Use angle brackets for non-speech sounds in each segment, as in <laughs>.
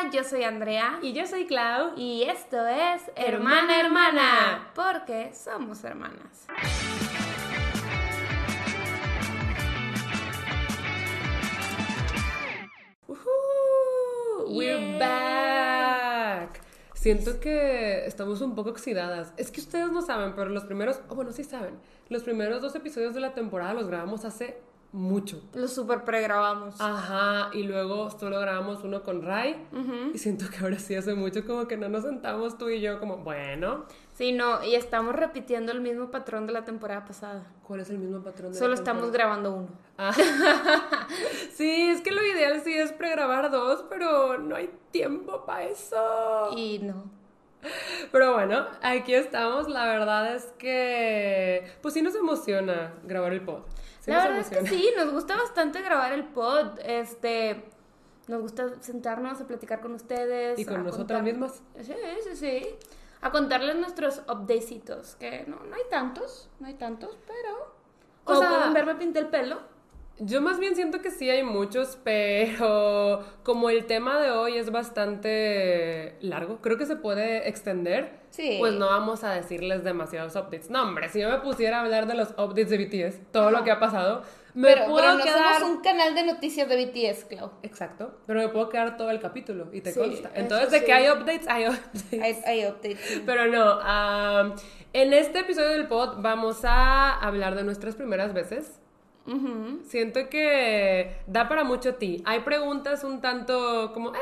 Hola, yo soy Andrea. Y yo soy Clau. Y esto es Hermana Hermana, porque somos hermanas. We're back. Siento que estamos un poco oxidadas. Es que ustedes no saben, pero los primeros, oh, bueno, sí saben. Los primeros dos episodios de la temporada los grabamos hace mucho. Lo super pregrabamos. Ajá, y luego solo grabamos uno con Ray. Y siento que ahora sí hace mucho como que no nos sentamos tú y yo como, bueno. Sí, no, y estamos repitiendo el mismo patrón de la temporada pasada. ¿Cuál es el mismo patrón de Solo la estamos grabando uno. Ah. <laughs> sí, es que lo ideal sí es pregrabar dos, pero no hay tiempo para eso. Y no. Pero bueno, aquí estamos. La verdad es que, pues sí nos emociona grabar el pod. Sí la verdad es que sí, nos gusta bastante grabar el pod. Este, nos gusta sentarnos a platicar con ustedes. Y con nosotras contar- mismas. Sí, sí, sí. A contarles nuestros updatecitos, que no, no hay tantos, no hay tantos, pero... O sea- pueden ver, me pinté el pelo. Yo más bien siento que sí hay muchos, pero como el tema de hoy es bastante largo, creo que se puede extender. Sí. Pues no vamos a decirles demasiados updates. No, hombre, si yo me pusiera a hablar de los updates de BTS, todo lo que ha pasado, me pero, puedo pero no quedar... somos un canal de noticias de BTS, Clau. Exacto, pero me puedo quedar todo el capítulo y te Sí, consta. Entonces, de sí. que hay updates, hay updates. Hay, hay updates. Pero no, en este episodio del pod vamos a hablar de nuestras primeras veces. Ujú. Siento que da para mucho ti. Hay preguntas un tanto como, eh,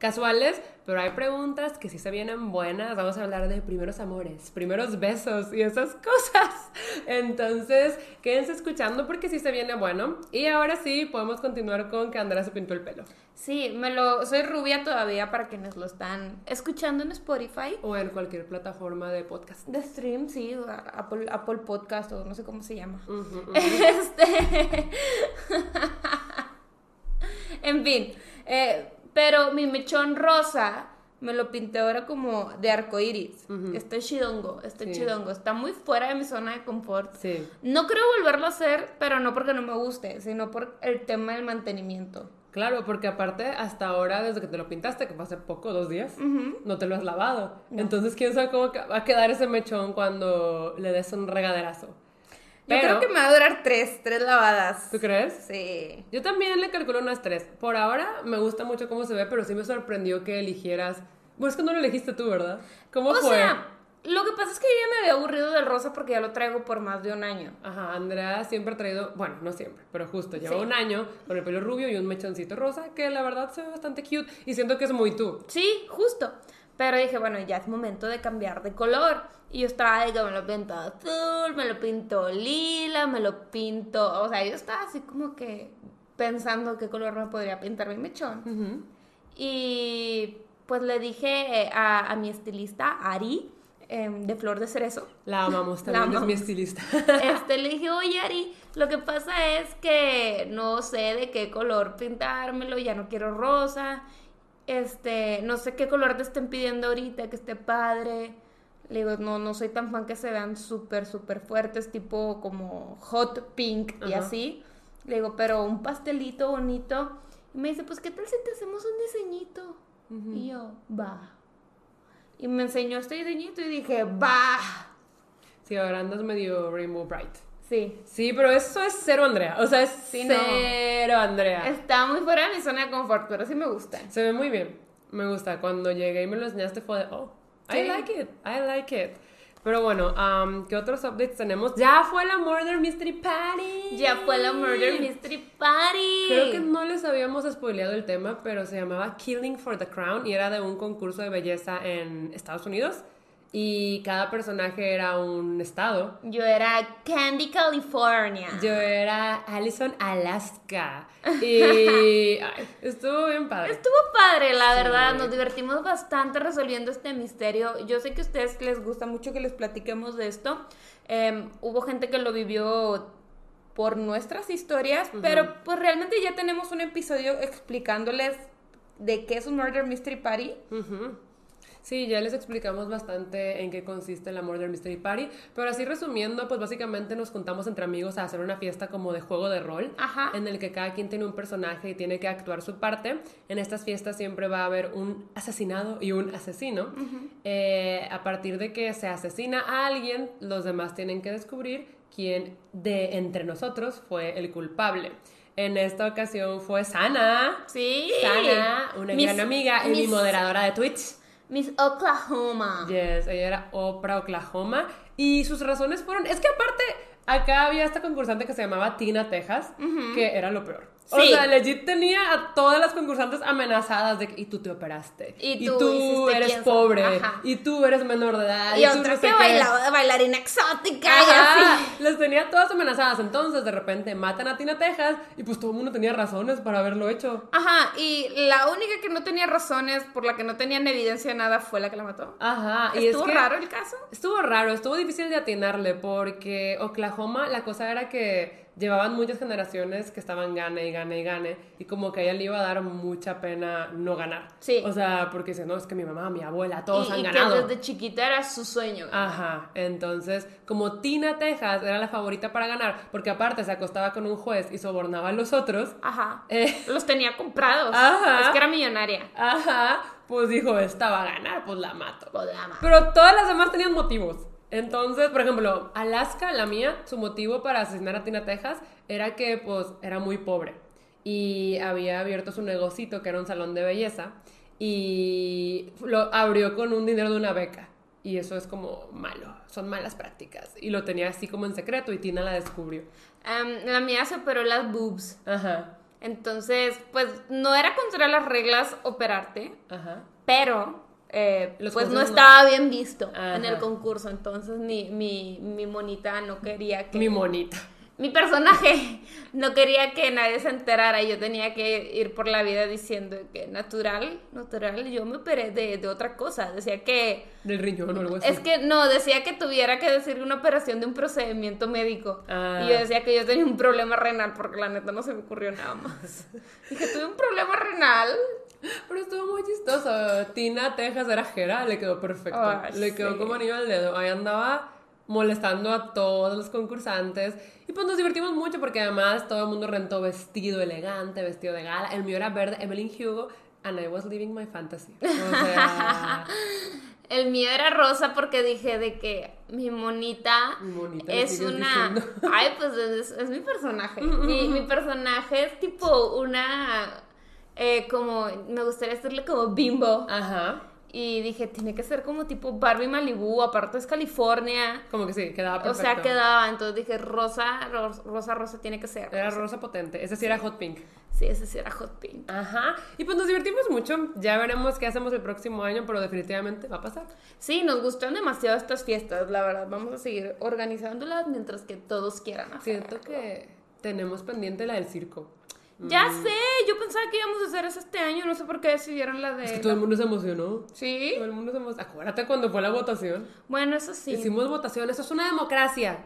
casuales, pero hay preguntas que sí se vienen buenas. Vamos a hablar de primeros amores, primeros besos y esas cosas. Entonces, quédense escuchando porque sí se viene bueno. Y ahora sí, podemos continuar con que Andrea se pintó el pelo. Sí, me lo, soy rubia todavía para quienes lo están escuchando en Spotify. O en cualquier plataforma de podcast. De stream, sí, Apple, Apple Podcast o no sé cómo se llama. <laughs> Este. <laughs> en fin. eh, pero mi mechón rosa me lo pinté ahora como de arco iris. Está chidongo, está Sí. chidongo. Está muy fuera de mi zona de confort. Sí. No creo volverlo a hacer, pero no porque no me guste, sino por el tema del mantenimiento. Claro, porque aparte hasta ahora, desde que te lo pintaste, que fue hace poco, dos días, no te lo has lavado. Entonces, quién sabe cómo va a quedar ese mechón cuando le des un regaderazo. Yo Pero, creo que me va a durar tres, tres lavadas. ¿Tú crees? Sí. Yo también le calculo unas tres. Por ahora me gusta mucho cómo se ve, pero sí me sorprendió que eligieras. Bueno, es que no lo elegiste tú, ¿verdad? ¿Cómo O fue? sea, lo que pasa es que yo ya me había aburrido del rosa porque ya lo traigo por más de un año. Ajá, Andrea siempre ha traído, bueno, no siempre, pero justo lleva Sí. un año con el pelo rubio y un mechoncito rosa que la verdad se ve bastante cute y siento que es muy tú. Sí, justo. Pero dije, bueno, ya es momento de cambiar de color. Y yo estaba que me lo pinto azul, me lo pinto lila, me lo pinto. O sea, yo estaba así como que pensando qué color me podría pintar mi mechón. Y pues le dije eh, a, a mi estilista, Ari, em, de Flor de Cerezo. La amamos <laughs> La también, es mi estilista. <laughs> Este, le dije, oye Ari, lo que pasa es que no sé de qué color pintármelo, ya no quiero rosa, este, no sé qué color te estén pidiendo ahorita, que esté padre. Le digo, no, no soy tan fan que se vean súper, súper fuertes, tipo como hot pink y así. Le digo, pero un pastelito bonito. Y me dice, pues, ¿qué tal si te hacemos un diseñito? Y yo, va. Y me enseñó este diseñito y dije, va. Sí, ahora andas medio Rainbow Bright. Sí, Sí, pero eso es cero Andrea. O sea, es Sí, no. cero Andrea. Está muy fuera de mi zona de confort, pero sí me gusta. Se ve muy bien. Me gusta. Cuando llegué y me lo enseñaste fue de, oh, I like it. I like it. Pero bueno, um, ¿qué otros updates tenemos? Ya fue la Murder Mystery Party. Ya fue la Murder Mystery Party. Creo que no les habíamos spoileado el tema, pero se llamaba Killing for the Crown y era de un concurso de belleza en Estados Unidos. Y cada personaje era un estado. Yo era Candy, California. Yo era Allison Alaska. Y <laughs> ay, estuvo bien padre. Estuvo padre, la verdad. Nos divertimos bastante resolviendo este misterio. Yo sé que a ustedes les gusta mucho que les platiquemos de esto. Em, hubo gente que lo vivió por nuestras historias, pero pues realmente ya tenemos un episodio explicándoles de qué es un Murder Mystery Party. Sí, ya les explicamos bastante en qué consiste el Murder Mystery Party, pero así resumiendo, pues básicamente nos juntamos entre amigos a hacer una fiesta como de juego de rol, Ajá. en el que cada quien tiene un personaje y tiene que actuar su parte. En estas fiestas siempre va a haber un asesinado y un asesino. Eh, a partir de que se asesina a alguien, los demás tienen que descubrir quién de entre nosotros fue el culpable. En esta ocasión fue Sana. Sí. Sana, una gran amiga y mi moderadora de Twitch. Miss Oklahoma. Yes, ella era Oprah Oklahoma. Y sus razones fueron. Es que aparte, acá había esta concursante que se llamaba Tina Texas, que era lo peor. O sea, legit tenía a todas las concursantes amenazadas de que, y tú te operaste. Y tú eres quién pobre. Ajá. Y tú eres menor de edad. Y tú otra no que qué". bailaba, bailarina exótica y Ajá, así. las tenía todas amenazadas. Entonces, de repente, matan a Tina Texas y pues todo el mundo tenía razones para haberlo hecho. Ajá, y la única que no tenía razones por la que no tenían evidencia de nada fue la que la mató. Ajá. y es Estuvo que- raro el caso. Estuvo raro, estuvo difícil de atinarle porque Oklahoma la cosa era que llevaban muchas generaciones que estaban gane y gane y gane y como que a ella le iba a dar mucha pena no ganar. Sí. O sea, porque dice, no, es que mi mamá, mi abuela, todos y, han y ganado. que desde chiquita era su sueño. Ajá, entonces como Tina Texas era la favorita para ganar, porque aparte se acostaba con un juez y sobornaba a los otros, Ajá. eh, <laughs> Los tenía comprados. Ajá. Es que era millonaria. ajá, pues dijo, esta va a ganar, pues la mato. Pues la ma- Pero todas las demás tenían motivos. Entonces, por ejemplo, Alaska, la mía, su motivo para asesinar a Tina Texas era que, pues, era muy pobre. Y había abierto su negocito, que era un salón de belleza, y lo abrió con un dinero de una beca. Y eso es como malo, son malas prácticas. Y lo tenía así como en secreto y Tina la descubrió. La mía se operó las boobs. Ajá, Entonces, pues no era contra las reglas operarte, ajá. pero eh, pues no estaba bien visto en el concurso. Entonces mi, mi, mi monita no quería que... Mi monita. mi personaje no quería que nadie se enterara y yo tenía que ir por la vida diciendo que natural, natural, yo me operé de, de otra cosa. Decía que... Del riñón o algo así. Es que no, decía que tuviera que decir una operación de un procedimiento médico. Ah. Y yo decía que yo tenía un problema renal porque la neta no se me ocurrió nada más. <laughs> Dije, tuve un problema renal. Pero estuvo muy chistoso. Tina Texas era Jera, le quedó perfecto. Ay, le quedó sí. como anillo al dedo. Ahí andaba molestando a todos los concursantes. Y pues nos divertimos mucho porque además todo el mundo rentó vestido elegante, vestido de gala. El mío era verde, Evelyn Hugo, and I was living my fantasy. O sea, <laughs> El mío era rosa porque dije de que mi monita, Mi monita, le es una... diciendo. Ay, pues es, es mi personaje. <laughs> mi, mi personaje es tipo una... eh, como, me gustaría decirle como bimbo. ajá. Y dije, tiene que ser como tipo Barbie Malibu, aparte es California. Como que sí, quedaba O perfecto. sea, quedaba. Entonces dije, rosa, ro- rosa, rosa tiene que ser. Era rosa potente. Ese sí era hot pink. Sí, ese sí era hot pink. Ajá. Y pues nos divertimos mucho. Ya veremos qué hacemos el próximo año, pero definitivamente va a pasar. Sí, nos gustan demasiado estas fiestas, la verdad. Vamos a seguir organizándolas mientras que todos quieran hacer. Siento que tenemos pendiente la del circo. Ya sé, yo pensaba que íbamos a hacer eso este año, no sé por qué decidieron la de... Es que todo el mundo se emocionó. Sí, Todo el mundo se emocionó. Acuérdate cuando fue la votación. bueno, eso sí. Hicimos votación. Eso es una democracia.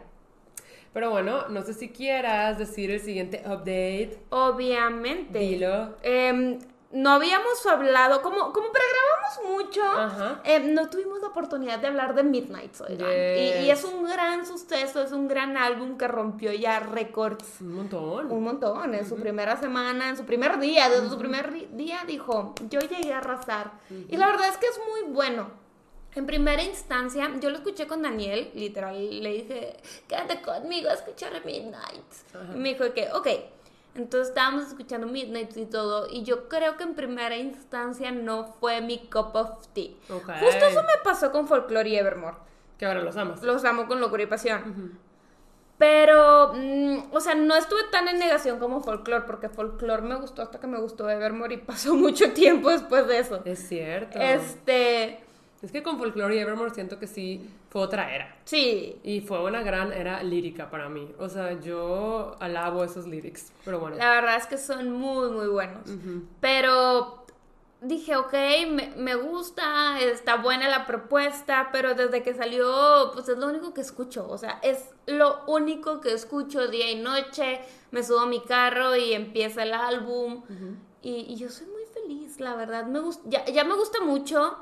Pero bueno, no sé si quieras decir el siguiente update. Obviamente. Dilo. Em, no habíamos hablado, como, como pregrabamos mucho, Ajá. em, no tuvimos la oportunidad de hablar de Midnight, oigan. Y, es un gran suceso, es un gran álbum que rompió ya récords Un montón. un montón. En su primera semana, en su primer día, desde su primer ri- día dijo, yo llegué a arrasar. Y la verdad es que es muy bueno. En primera instancia, yo lo escuché con Daniel, literal, le dije, quédate conmigo a escuchar Midnight. Y me dijo que, ok. Entonces estábamos escuchando Midnight y todo, y yo creo que en primera instancia no fue mi cup of tea. Ok. Justo eso me pasó con Folklore y Evermore. Que ahora los amas. Los amo con locura y pasión. Pero, mm, o sea, no estuve tan en negación como Folklore, porque Folklore me gustó hasta que me gustó Evermore y <laughs> pasó mucho tiempo después de eso. Es cierto. Este, Es que con Folklore y Evermore siento que sí fue otra era. sí, Y fue una gran era lírica para mí. O sea, yo alabo esos lyrics. Pero bueno. la verdad es que son muy, muy buenos. Pero dije, ok, me, me gusta, está buena la propuesta, pero desde que salió, pues es lo único que escucho. O sea, es lo único que escucho día y noche. Me subo a mi carro y empieza el álbum. y, y yo soy muy feliz, la verdad. Me ya, ya me gusta mucho.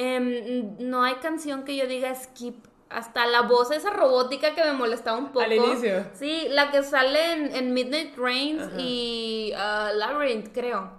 Em, no hay canción que yo diga skip. Hasta la voz esa robótica que me molestaba un poco. Al inicio. Sí, la que sale en, en Midnight Rains Ajá. y ah, Labyrinth, creo.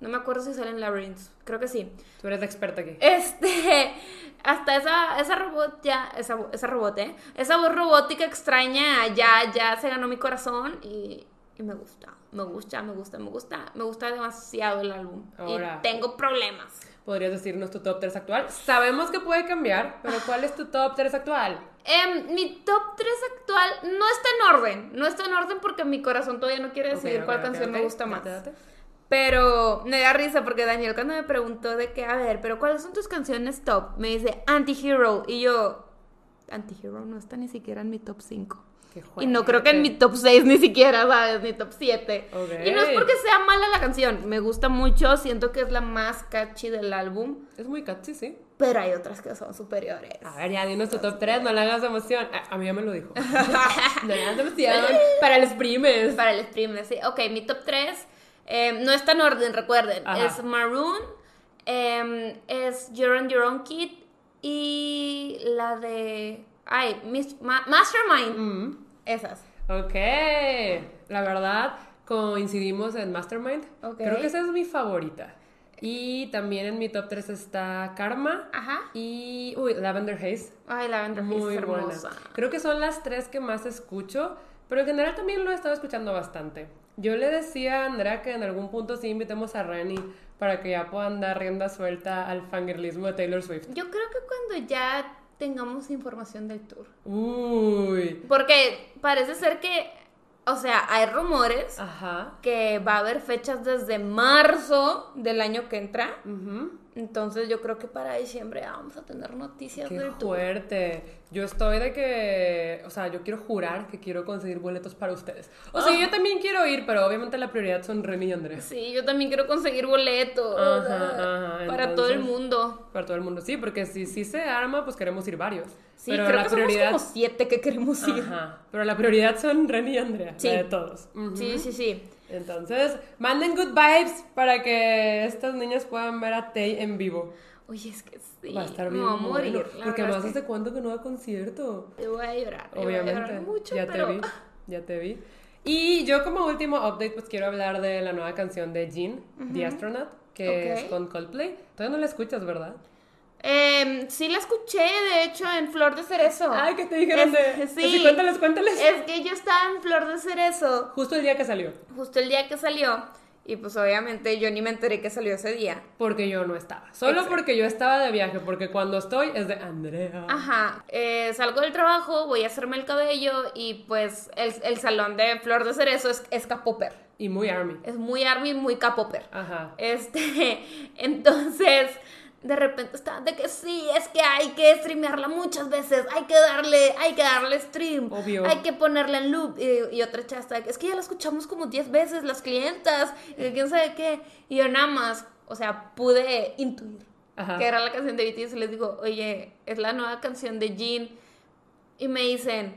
No me acuerdo si sale en Labyrinth. Creo que sí. Tú eres la experta aquí. Este, <laughs> hasta esa, esa robot ya, esa, esa robot, ¿eh? Esa voz robótica extraña ya, ya se ganó mi corazón y, y me gusta, me gusta, me gusta, me gusta, me gusta demasiado el álbum. Ahora. Y tengo problemas. ¿Podrías decirnos tu top 3 actual? Sabemos que puede cambiar, pero ¿cuál es tu top 3 actual? Em, mi top 3 actual no está en orden, no está en orden porque mi corazón todavía no quiere decidir Ok, ok, cuál canción me gusta más. Date, date. Pero me da risa porque Daniel cuando me preguntó de que, a ver, pero ¿cuáles son tus canciones top? Me dice Anti-Hero y yo, Anti-Hero no está ni siquiera en mi top 5. Y no creo que en mi top 6 ni siquiera, ¿sabes? Ni top 7. Ok. Y no es porque sea mala la canción, me gusta mucho, siento que es la más catchy del álbum, Es muy catchy, sí. pero hay otras que son superiores. A ver, ya dinos tu top 3, no le hagas emoción. A, a mí ya me lo dijo. <laughs> no le hagas emoción. Para los primes. Para el stream, sí. Ok, mi top 3 no está en orden, recuerden. Ajá. Es Maroon, em, es You're on Your Own Kid y la de... Ay, Mis- Ma- Mastermind. Mm, Esas. ok. La verdad, coincidimos en Mastermind. Ok. Creo que esa es mi favorita. Y también en mi top 3 está Karma. Ajá. Y. Uy, Lavender Haze. Ay, Lavender Haze Muy es buena. hermosa. Creo que son las tres que más escucho, pero en general también lo he estado escuchando bastante. Yo le decía a Andrea que en algún punto sí invitemos a Reni para que ya puedan dar rienda suelta al fangirlismo de Taylor Swift. Yo creo que cuando ya tengamos información del tour. Uy. Porque parece ser que, o sea, hay rumores Ajá. que va a haber fechas desde marzo del año que entra. Ujú. Entonces yo creo que para diciembre vamos a tener noticias Qué del fuerte. Yo estoy de que, o sea, yo quiero jurar que quiero conseguir boletos para ustedes. O sea, yo también quiero ir, pero obviamente la prioridad son Reni y Andrea. Sí, yo también quiero conseguir boletos. Ajá, ajá, para todo el mundo. Para todo el mundo, sí, porque si sí se arma, pues queremos ir varios. Sí, pero creo la que prioridad. somos como siete que queremos ir. Ajá, pero la prioridad son Reni y Andrea, Sí. la de todos. Sí, sí, sí. Entonces, manden good vibes para que estas niñas puedan ver a Tay en vivo. Oye, es que sí. Va a estar bien a morir. bueno, porque más es que hace cuánto que no va a concierto. Te voy a llorar. te voy a Obviamente, llorar mucho, ya pero... te vi, ya te vi. Y yo como último update, pues quiero hablar de la nueva canción de Jean, The Astronaut, que es con Coldplay. Todavía no la escuchas, ¿verdad? Em, sí la escuché, de hecho, en Flor de Cerezo. Ay, que te dijeron Es- de... sí. Así, cuéntales, cuéntales. Es que yo estaba en Flor de Cerezo Justo el día que salió. justo el día que salió. Y pues obviamente yo ni me enteré que salió ese día. Porque yo no estaba. Solo Exacto. porque yo estaba de viaje. Porque cuando estoy es de Andrea. Ajá, eh, salgo del trabajo, voy a hacerme el cabello y pues el, el salón de Flor de Cerezo es, es Capoper. Y muy army. Es muy army, muy Capoper. Ajá. Este, <laughs> entonces, de repente está de que sí, es que hay que streamearla muchas veces, hay que darle, hay que darle stream, Obvio. hay que ponerla en loop. Y, y otra chasta, es que ya la escuchamos como 10 veces, las clientas, y quién sabe qué. Y yo nada más, o sea, pude intuir Ajá. que era la canción de BTS y les digo, oye, es la nueva canción de Jin. Y me dicen,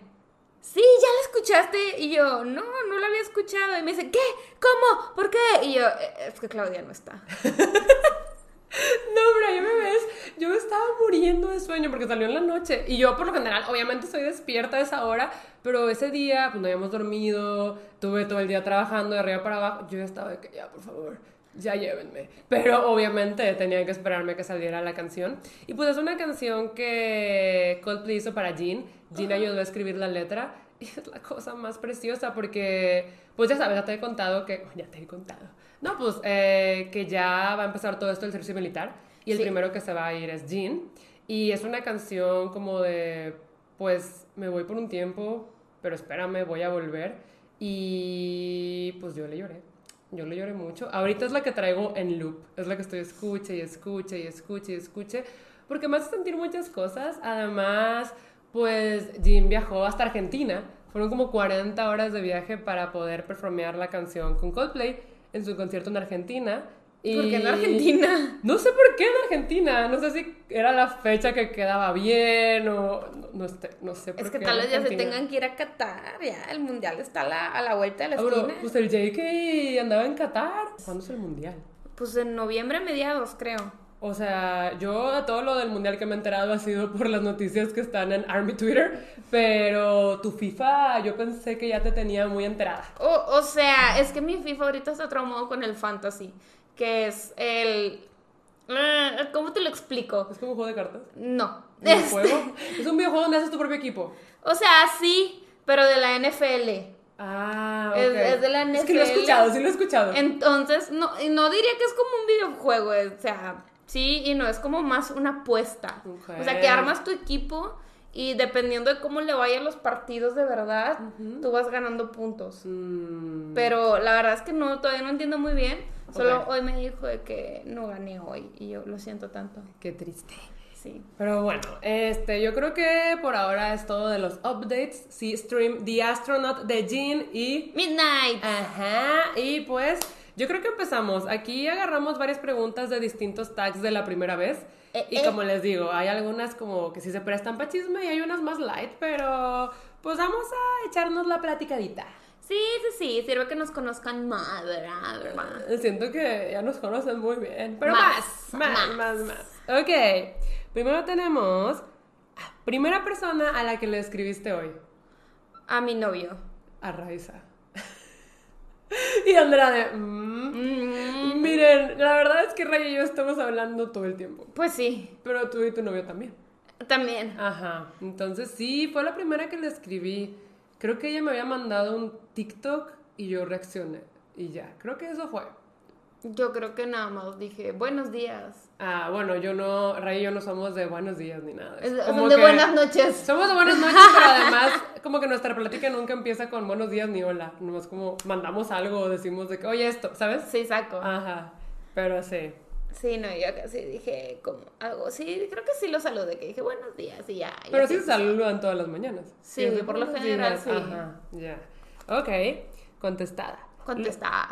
sí, ya la escuchaste. Y yo, no, no la había escuchado. Y me dicen, ¿qué? ¿Cómo? ¿Por qué? Y yo, "Eh, es que Claudia no está. <laughs> No, pero ya me ves. Yo estaba muriendo de sueño porque salió en la noche. Y yo, por lo general, obviamente estoy despierta a esa hora. Pero ese día, pues no habíamos dormido. Tuve todo el día trabajando de arriba para abajo. Yo ya estaba de que ya, por favor. Ya llévenme. Pero obviamente tenía que esperarme a que saliera la canción. Y pues es una canción que Coldplay hizo para Jean. Jean ayudó a escribir la letra. Y es la cosa más preciosa porque, pues ya sabes, ya te he contado que... Ya te he contado. No, pues eh, que ya va a empezar todo esto del servicio militar. Y el Sí. primero que se va a ir es Jean. Y es una canción como de, pues me voy por un tiempo, pero espérame, voy a volver. Y pues yo le lloré. Yo le lloré mucho. Ahorita es la que traigo en loop. Es la que estoy escuche y escuche y escuche y escuche. Porque me hace sentir muchas cosas. Además, pues Jim viajó hasta Argentina. Fueron como 40 horas de viaje para poder performear la canción con Coldplay en su concierto en Argentina. Y... ¿Por qué en Argentina? <laughs> No sé por qué en Argentina. No sé si era la fecha que quedaba bien o no, no, sé, no sé por Es que qué tal en vez ya se tengan que ir a Qatar. Ya, el mundial está a la, a la vuelta de la Ah, bueno, esquina. pues el JK andaba en Qatar. ¿Cuándo es el mundial? Pues en noviembre mediados, creo. O sea, yo a todo lo del mundial que me he enterado ha sido por las noticias que están en Army Twitter, pero tu FIFA yo pensé que ya te tenía muy enterada. O, o sea, es que mi FIFA ahorita está traumado con el fantasy, que es el... eh, ¿Cómo te lo explico? ¿Es como un juego de cartas? No. ¿Un <laughs> Este- juego? Es un videojuego donde haces tu propio equipo. O sea, sí, pero de la NFL. Ah, ok. Es- es de la Es que lo he NFL. escuchado, sí lo he escuchado. Entonces, no, no diría que es como un videojuego, o sea, sí y no, es como más una apuesta. O sea, que armas tu equipo y dependiendo de cómo le vayan los partidos de verdad, tú vas ganando puntos. Mm, Pero la verdad es que no, todavía no entiendo muy bien. Solo hoy me dijo de que no gané hoy y yo lo siento tanto. qué triste. Sí. Pero bueno, este, yo creo que por ahora es todo de los updates. Sí, stream The Astronaut de Jean y Midnight. Ajá, y pues yo creo que empezamos. Aquí agarramos varias preguntas de distintos tags de la primera vez. Eh, y eh. como les digo, hay algunas como que sí se prestan para chisme y hay unas más light, pero pues vamos a echarnos la platicadita. Sí, sí, sí, sirve que nos conozcan más, ¿verdad? ¿verdad? Siento que ya nos conocen muy bien. Pero Más, más, más, más, más. Ok, primero tenemos primera persona a la que le escribiste hoy. A mi novio. A Raiza. <laughs> y Andrea de... "Mm". Miren, la verdad es que Ray y yo estamos hablando todo el tiempo. pues sí, Pero tú y tu novio también. también. Ajá. Entonces sí, fue la primera que le escribí. Creo que ella me había mandado un TikTok y yo reaccioné. Y ya, creo que eso fue. Yo creo que nada más dije, buenos días. Ah, bueno, yo no, Ray y yo no somos de buenos días ni nada. Es- son de que- buenas noches. Somos de buenas noches, pero además, <laughs> como que nuestra plática nunca empieza con buenos días ni hola. Nomás como mandamos algo o decimos de que, oye, esto, ¿sabes? Sí, saco. Ajá. Pero sí. Sí, no, yo casi dije como algo. Sí, creo que sí lo saludé, que dije buenos días y ya. y Pero sí se saludan todas las mañanas. Sí, por lo general, días. sí. Ajá, ya. Ok, contestada.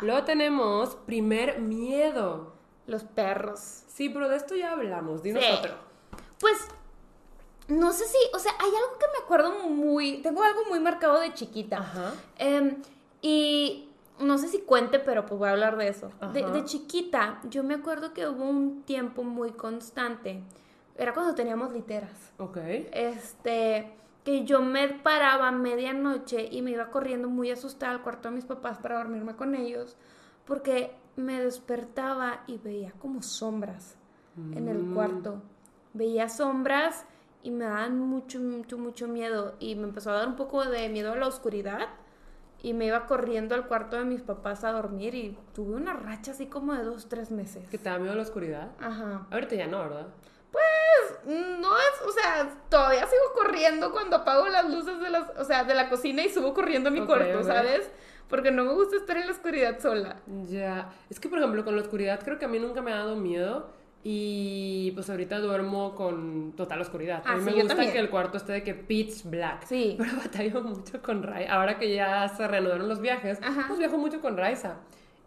Luego tenemos primer miedo. Los perros. Sí, pero de esto ya hablamos. Dinos Sí. otro. Pues, no sé si, o sea, hay algo que me acuerdo muy, tengo algo muy marcado de chiquita. Ajá. Em, y no sé si cuente, pero pues voy a hablar de eso. De, de chiquita, yo me acuerdo que hubo un tiempo muy constante. Era cuando teníamos literas. Ok. Este, que yo me paraba a medianoche y me iba corriendo muy asustada al cuarto de mis papás para dormirme con ellos, porque me despertaba y veía como sombras en el Mm. cuarto. Veía sombras y me daban mucho, mucho, mucho miedo. Y me empezó a dar un poco de miedo a la oscuridad. Y me iba corriendo al cuarto de mis papás a dormir y tuve una racha así como de dos, tres meses. ¿Que te da miedo la oscuridad? Ajá. Ahorita ya no, ¿verdad? No es, o sea, todavía sigo corriendo cuando apago las luces de las, o sea, de la cocina y subo corriendo a mi cuarto. ¿sabes? Porque no me gusta estar en la oscuridad sola. Ya. Es que, por ejemplo, con la oscuridad creo que a mí nunca me ha dado miedo. Y pues ahorita duermo con total oscuridad. Ah, a mí sí, me gusta también. que el cuarto esté de que pitch black. Sí. Pero <laughs> batallo mucho con Rai. Ahora que ya se reanudaron los viajes, Ajá. pues viajo mucho con Raiza.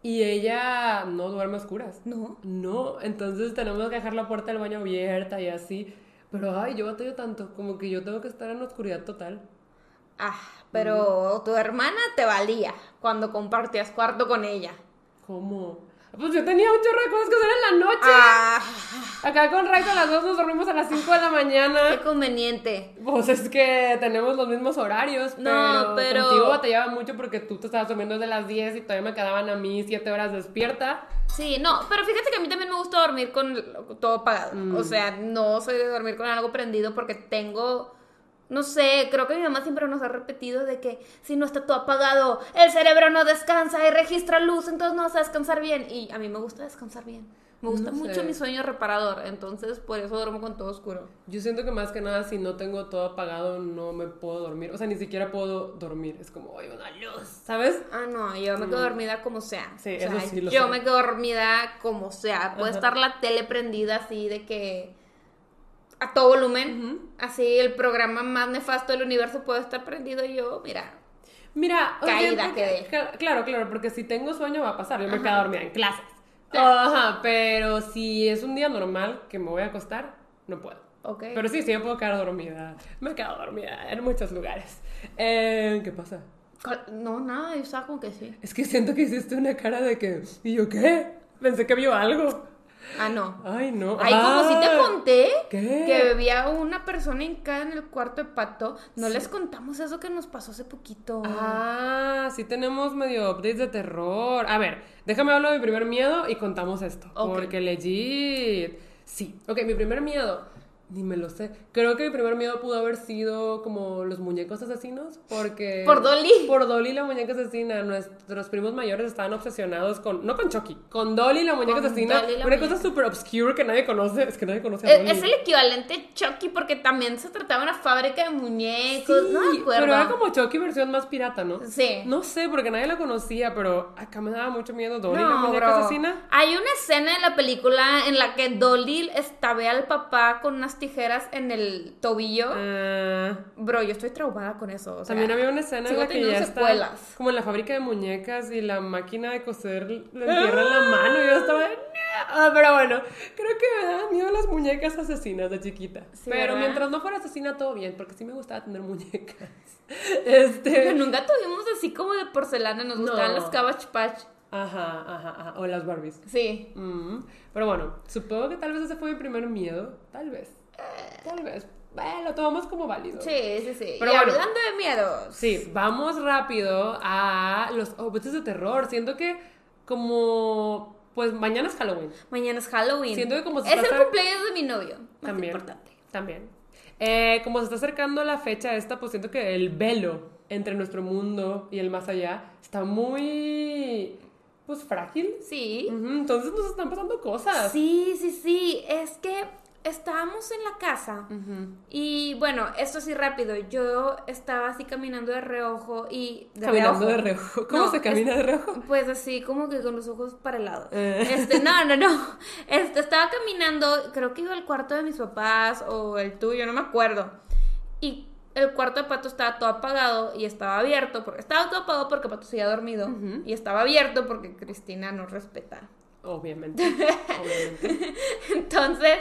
Y ella no duerme a oscuras. No. No, entonces tenemos que dejar la puerta del baño abierta y así. Pero ay, yo batallo tanto, como que yo tengo que estar en oscuridad total. Ah, pero tu hermana te valía cuando compartías cuarto con ella. ¿Cómo? Pues yo tenía un chorro de cosas que hacer en la noche. Ah, Acá con Raiza a las dos nos dormimos a las 5 de la qué mañana. conveniente. Pues es que tenemos los mismos horarios, No, pero, pero- contigo batallaba mucho porque tú te estabas durmiendo desde las 10 y todavía me quedaban a mí 7 horas despierta. Sí, no, pero fíjate que a mí también me gusta dormir con todo apagado. O sea, no soy de dormir con algo prendido porque tengo, no sé, creo que mi mamá siempre nos ha repetido de que si no está todo apagado, el cerebro no descansa y registra luz, entonces no vas a descansar bien. Y a mí me gusta descansar bien. Me gusta No mucho sé. mi sueño reparador, entonces por eso duermo con todo oscuro. Yo siento que más que nada si no tengo todo apagado no me puedo dormir. O sea, ni siquiera puedo dormir. Es como, hay una luz, ¿sabes? Ah, no, yo me quedo dormida como sea. Mm. Sí, O sea, eso sí lo Yo sé. me quedo dormida como sea. Puede Ajá. estar la tele prendida así de que a todo volumen. Así el programa más nefasto del universo puede estar prendido y yo, mira. Mira, Caída porque- quedé. cla- Claro, claro, porque si tengo sueño va a pasar. Yo me quedo dormida en clases. Claro. Ajá, pero si es un día normal que me voy a acostar, no puedo. Ok. Pero sí, sí me puedo quedar dormida. Me he quedado dormida en muchos lugares. Eh, ¿Qué pasa? No, nada, yo estaba como que sí. Es que siento que hiciste una cara de que... ¿Y yo qué? Pensé que vio algo. Ah, no. Ay, no. Ay, como si te Ah, conté ¿Qué? que bebía una persona hincada en el cuarto de pato, no les contamos eso que nos pasó hace poquito. Ah, sí tenemos medio updates de terror. A ver, déjame hablar de mi primer miedo y contamos esto. Porque legit. Sí. Ok, mi primer miedo. Ni me lo sé. Creo que mi primer miedo pudo haber sido como los muñecos asesinos. Porque. Por Dolly. Por Dolly, la muñeca asesina. Nuestros primos mayores estaban obsesionados con. No con Chucky. Con Dolly, la muñeca Con asesina. La una muñeca. cosa súper obscure que nadie conoce. Es que nadie conoce a Es, Dolly. es el equivalente a Chucky porque también se trataba de una fábrica de muñecos. no me acuerdo. Pero era como Chucky versión más pirata, ¿no? Sí. No sé, porque nadie la conocía, pero acá me daba mucho miedo Dolly, la muñeca bro. asesina. Hay una escena en la película en la que Dolly estabea al papá con unas tijeras en el tobillo. Ah, Bro, yo estoy traumada con eso. o sea, también había una escena en la que ya secuelas. está como en la fábrica de muñecas y la máquina de coser le entierra en la mano y yo estaba. Ah, pero bueno, creo que me daban miedo las muñecas asesinas de chiquita. Sí, pero ¿verdad? mientras no fuera asesina todo bien, porque sí me gustaba tener muñecas. <laughs> Este, Pero nunca tuvimos así como de porcelana, nos gustaban No. las Cabbage Patch. ajá, ajá, ajá, o las Barbies. Sí. Mm, pero bueno, supongo que tal vez ese fue mi primer miedo. Tal vez. Tal vez. Bueno, lo tomamos como válido. Sí, sí, sí. Pero y bueno. hablando de miedos. Sí, vamos rápido a los objetos de terror. Siento que como... Pues mañana es Halloween. Mañana es Halloween. Siento que como se es está el acer- cumpleaños de mi novio. Más También. importante. También. Eh, como se está acercando la fecha esta, pues siento que el velo entre nuestro mundo y el más allá está muy... Pues frágil. Sí. Entonces nos están pasando cosas. Sí, sí, sí. Es que estábamos en la casa. Y bueno, esto sí rápido. Yo estaba así caminando de reojo y. De Caminando reojo. de reojo. ¿Cómo No, se camina de reojo? Pues así, como que con los ojos para el lado. Eh. Este, no, no, no. <laughs> Este, estaba caminando, creo que iba al cuarto de mis papás o el tuyo, no me acuerdo. Y el cuarto de Pato estaba todo apagado y estaba abierto. Porque, estaba todo apagado porque Pato se había dormido. Y estaba abierto porque Cristina no respeta. Obviamente. <laughs> Obviamente. Entonces,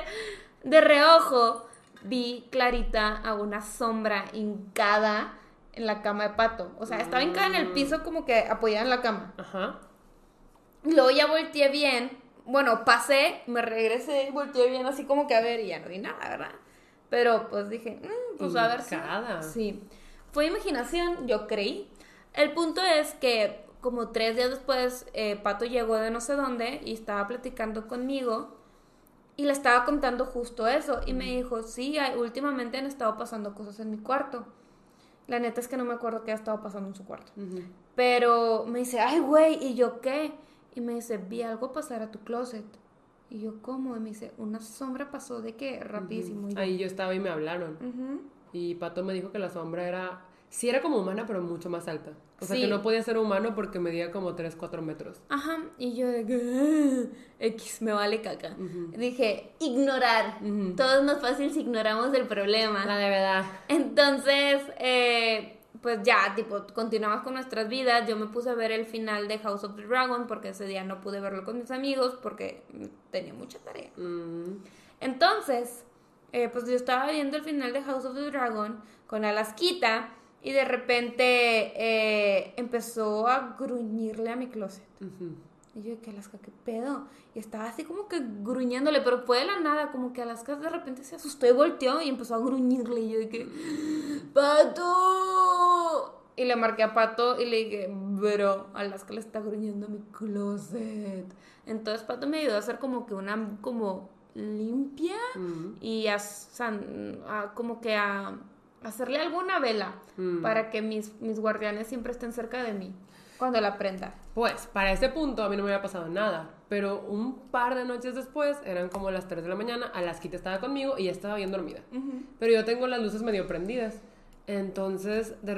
de reojo, vi clarita a una sombra hincada en la cama de Pato. O sea, estaba hincada en el piso como que apoyada en la cama. Ajá. Luego ya volteé bien. Bueno, pasé, me regresé y volteé bien así como que a ver y ya no vi nada, ¿verdad? Pero pues dije, "Mm, pues a ver si... Sí. Fue imaginación, yo creí. El punto es que como tres días después, eh, Pato llegó de no sé dónde y estaba platicando conmigo y le estaba contando justo eso. Y me dijo, sí, últimamente han estado pasando cosas en mi cuarto. La neta es que no me acuerdo qué ha estado pasando en su cuarto. Pero me dice, ay, güey, ¿y yo qué? Y me dice, vi algo pasar a tu closet. Y yo, ¿cómo? Y me dice, una sombra pasó de qué? Rapidísimo. Y yo, Ahí yo estaba y me hablaron. Y Pato me dijo que la sombra era. Sí, era como humana, pero mucho más alta. O sea, Sí. que no podía ser humano porque medía como 3, 4 metros. Ajá, y yo de que, "Ah, X, me vale caca. Dije, ignorar. Ujú. Todo es más fácil si ignoramos el problema. La de verdad. Entonces, eh, pues ya, tipo, continuamos con nuestras vidas. Yo me puse a ver el final de House of the Dragon porque ese día no pude verlo con mis amigos porque tenía mucha tarea. Mm. Entonces, eh, pues yo estaba viendo el final de House of the Dragon con Alaskita y de repente eh, empezó a gruñirle a mi closet. Y yo, que Alaska, ¿qué pedo? Y estaba así como que gruñéndole, pero fue de la nada, como que Alaska de repente se asustó y volteó y empezó a gruñirle. Y yo que, ¡Pato! Y le marqué a Pato y le dije, bro, Alaska le está gruñendo a mi closet. Entonces Pato me ayudó a hacer como que una, como limpia y a, a- como que a hacerle alguna vela Mm. para que mis, mis guardianes siempre estén cerca de mí cuando la prenda. Pues, para ese punto a mí no me había pasado nada. Pero un par de noches después, eran como las 3 de la mañana, Alaskita estaba conmigo y ya estaba bien dormida. Pero yo tengo las luces medio prendidas. Entonces, de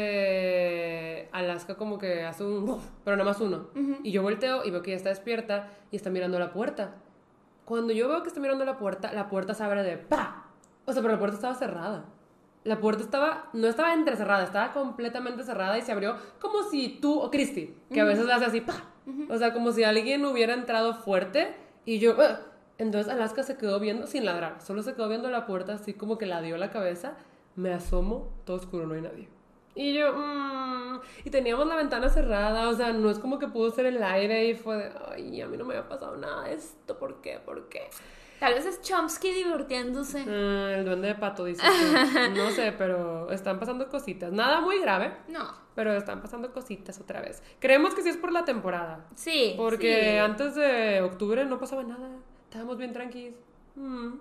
repente, Alaska como que hace un... "Uf", pero nada más uno. Y yo volteo y veo que ella está despierta y está mirando la puerta. Cuando yo veo que está mirando la puerta, la puerta se abre de ¡pa! O sea, pero la puerta estaba cerrada. La puerta estaba, no estaba entrecerrada, estaba completamente cerrada y se abrió como si tú o Christy, que a veces hace así, ¡pa! O sea, como si alguien hubiera entrado fuerte y yo, "Ugh". entonces Alaska se quedó viendo sin ladrar, solo se quedó viendo la puerta así como que la dio la cabeza, me asomo, todo oscuro, no hay nadie. Y yo, mmm, y teníamos la ventana cerrada, o sea, no es como que pudo ser el aire y fue de, ay, a mí no me había pasado nada de esto, ¿por qué? ¿Por qué? Tal vez es Chomsky divirtiéndose. Mm, el duende de pato, dice. <laughs> no sé, pero están pasando cositas. Nada muy grave. No. Pero están pasando cositas otra vez. Creemos que sí es por la temporada. Sí. Porque sí. antes de octubre no pasaba nada. Estábamos bien tranquilos. Mm.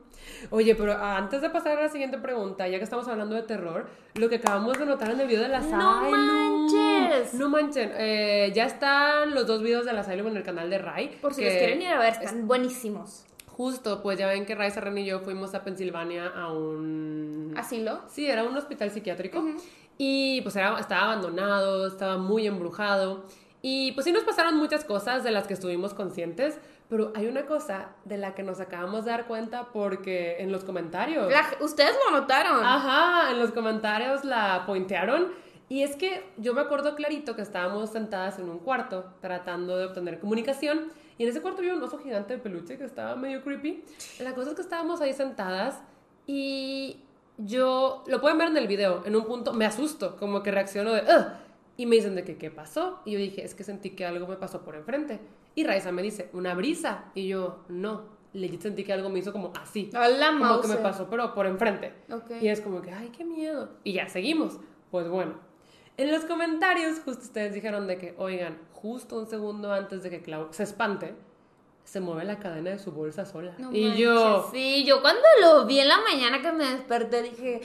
Oye, pero antes de pasar a la siguiente pregunta, ya que estamos hablando de terror, lo que acabamos de notar en el video de la ¡No manches! No manchen. Eh, ya están los dos videos de la Asylum en el canal de Rai. Por si que los quieren ir a ver, están buenísimos. Justo, pues ya ven que Rai Serrano y yo fuimos a Pensilvania a un... Asilo. Sí, era un hospital psiquiátrico. Y pues era, estaba abandonado, estaba muy embrujado. Y pues sí nos pasaron muchas cosas de las que estuvimos conscientes, pero hay una cosa de la que nos acabamos de dar cuenta porque en los comentarios... La- Ustedes lo notaron. Ajá, en los comentarios la pointearon. Y es que yo me acuerdo clarito que estábamos sentadas en un cuarto tratando de obtener comunicación. Y en ese cuarto había un oso gigante de peluche que estaba medio creepy. La cosa es que estábamos ahí sentadas y yo, lo pueden ver en el video, en un punto me asusto, como que reacciono de, "Ugh", y me dicen de que, ¿qué pasó? Y yo dije, es que sentí que algo me pasó por enfrente. Y Raiza me dice, una brisa. Y yo, no, legit sentí que algo me hizo como así. Hola, Como que me pasó, pero por enfrente. Ok. Y es como que, ay, qué miedo. Y ya, seguimos. Pues bueno. En los comentarios, justo ustedes dijeron de que, oigan, justo un segundo antes de que Clau se espante, se mueve la cadena de su bolsa sola. No y manches, yo, Sí, yo cuando lo vi en la mañana que me desperté dije,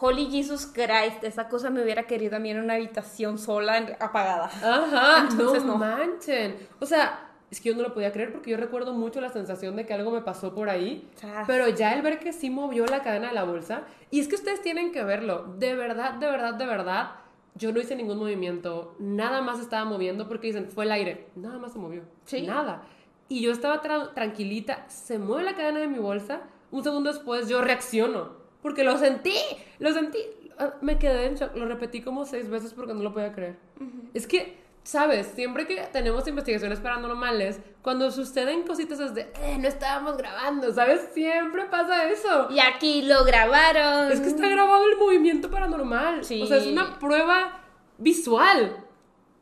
Holy Jesus Christ, esa cosa me hubiera querido a mí en una habitación sola, apagada. ajá, <laughs> Entonces, no, no. manchen. O sea, es que yo no lo podía creer porque yo recuerdo mucho la sensación de que algo me pasó por ahí. Pero ya el ver que sí movió la cadena de la bolsa, y es que ustedes tienen que verlo, de verdad, de verdad, de verdad, yo no hice ningún movimiento, nada más estaba moviendo porque dicen, fue el aire, nada más se movió, Sí. nada. Y yo estaba tra- tranquilita, se mueve la cadena de mi bolsa, un segundo después yo reacciono, porque lo sentí, lo sentí, Ah, me quedé en shock, lo repetí como seis veces porque no lo podía creer. Es que, ¿sabes? Siempre que tenemos investigaciones paranormales, cuando suceden cositas es de, eh, no estábamos grabando, ¿sabes? Siempre pasa eso. Y aquí lo grabaron. Es que está grabado el movimiento paranormal. Sí. O sea, es una prueba visual.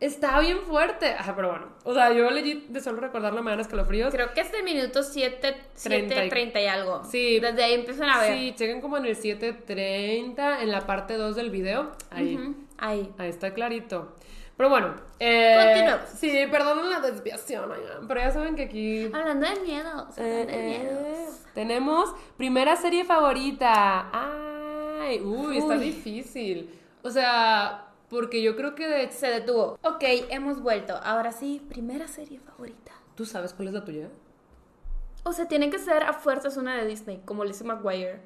Está bien fuerte. Ajá, pero bueno. O sea, yo legit de solo recordarlo me dan escalofríos. Creo que es el minuto 7, 30 y- 30 y algo. Sí. Desde ahí empiezan a ver. Sí, chequen como en el 7.30, en la parte 2 del video. Ahí. Ahí. Ahí está clarito. Pero bueno. Eh, Continuamos. Sí, perdonen la desviación, oigan, Pero ya saben que aquí Hablando de miedos. Eh, Hablando de eh, miedos. tenemos primera serie favorita. Ay, uy, está Uy. difícil. O sea, porque yo creo que de... Se detuvo. Ok, hemos vuelto. Ahora sí, primera serie favorita. ¿Tú sabes cuál es la tuya? O sea, tiene que ser a fuerzas una de Disney, como Lizzie McGuire.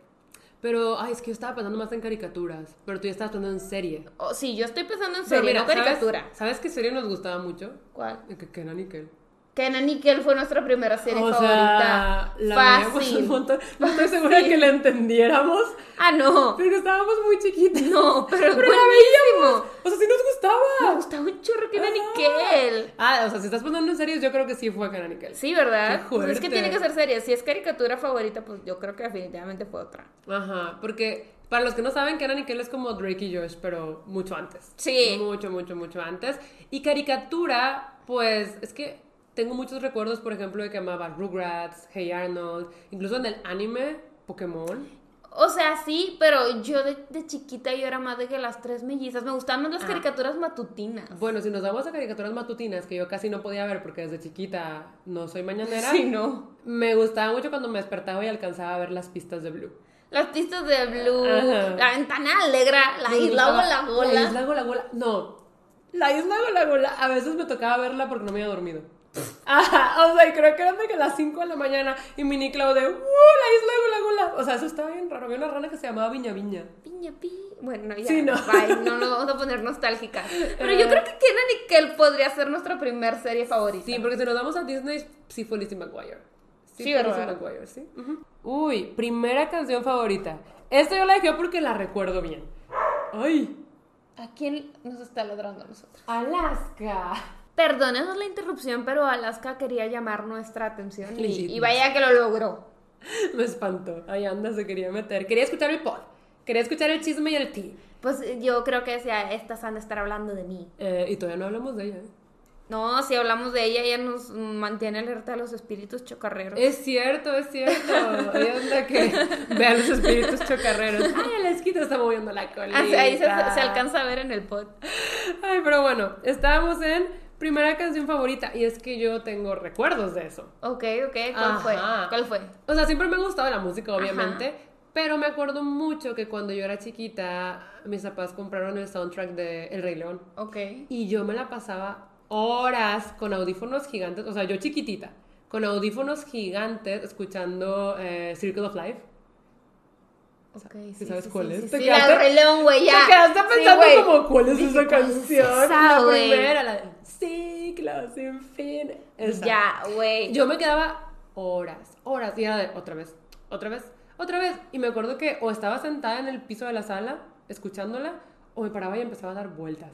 Pero, ay, es que yo estaba pensando más en caricaturas. Pero tú ya estabas pensando en serie. Oh, sí, yo estoy pensando en Pero serie, mira, no caricatura. ¿sabes, ¿Sabes qué serie nos gustaba mucho? ¿Cuál? Que y Kel. Kenan y Kel fue nuestra primera serie o favorita. sea, la un Fácil. montón. No estoy segura que la entendiéramos. Ah, no. Porque estábamos muy chiquitas. No, pero, Pero la. O sea, sí nos Me gustaba. gustaba un chorro Kenan y Ajá. Kel. Ah, o sea, si estás pensando en series, yo creo que sí fue Kenan y Kel. Sí, ¿verdad? Qué Pues es que tiene que ser serie. Si es caricatura favorita, pues yo creo que definitivamente fue otra. Ajá, porque para los que no saben, Kenan y Kel es como Drake y Josh, pero mucho antes. Sí. Mucho, mucho, mucho antes. Y caricatura, pues es que tengo muchos recuerdos, por ejemplo, de que amaba Rugrats, Hey Arnold, incluso en el anime Pokémon. O sea, sí, pero yo de, de chiquita yo era más de que las tres mellizas. Me gustaban más las Ah. caricaturas matutinas. Bueno, si nos vamos a caricaturas matutinas, que yo casi no podía ver porque desde chiquita no soy mañanera, Sí, no. me gustaba mucho cuando me despertaba y alcanzaba a ver las pistas de Blue. Las pistas de Blue, Ajá. la ventana alegra, la Me isla Gola Gola. La isla Gola Gola. No. La isla Gola Gola. A veces me tocaba verla porque no me había dormido. <laughs> Ajá, o sea, y creo que eran de que las 5 de la mañana y mini Clau de ¡Uh! La isla Gola Gola. O sea, eso estaba bien raro. Había una rana que se llamaba Viña Viña. Piña pi. Bueno, no, ya. Sí, no. Bye. No nos vamos a poner nostálgicas. Pero Eh. yo creo que Kenan y Kel podría ser nuestra primer serie favorita. Sí, porque si nos vamos a Disney, sí fue Lizzie McGuire. Sí, fue ¿verdad? Lizzie McGuire, sí. Ujú. Uy, primera canción favorita. Esta yo la dejé porque la recuerdo bien. Ay, ¿A quién nos está ladrando a nosotros? Alaska. Perdónenos la interrupción, pero Alaska quería llamar nuestra atención y, vaya que lo logró. <laughs> Me espantó. Ahí anda, se quería meter. Quería escuchar el pod. Quería escuchar el chisme y el tea. Pues yo creo que decía, estas han de estar hablando de mí. Eh, y todavía no hablamos de ella. ¿eh? No, si hablamos de ella, ella nos mantiene alerta de los espíritus chocarreros. Es cierto, es cierto. Ella es la que <laughs> ve a los espíritus chocarreros. Ay, el esquito está moviendo la. Así- Ahí se, se alcanza a ver en el pod. Ay, pero bueno, estábamos en primera canción favorita. Y es que yo tengo recuerdos de eso. Ok, ok, ¿cuál fue? Ajá. ¿Cuál fue? O sea, siempre me ha gustado la música, obviamente. Pero me acuerdo mucho que cuando yo era chiquita, mis papás compraron el soundtrack de El Rey León. Ok. Y yo me la pasaba horas con audífonos gigantes, o sea, yo chiquitita, con audífonos gigantes escuchando eh, Circle of Life. Ok, ¿Sí sabes cuál es? Sí, ¿Te sí, quedaste- la León, güey, ya. Te quedaste Sí, pensando como, ¿cuál es esa ¿cuál es canción? la primera, la de Ciclos sin fin. Esa. Ya, güey. Yo me quedaba horas, horas, y era de otra vez, otra vez, otra vez. Y me acuerdo que o estaba sentada en el piso de la sala escuchándola, o me paraba y empezaba a dar vueltas.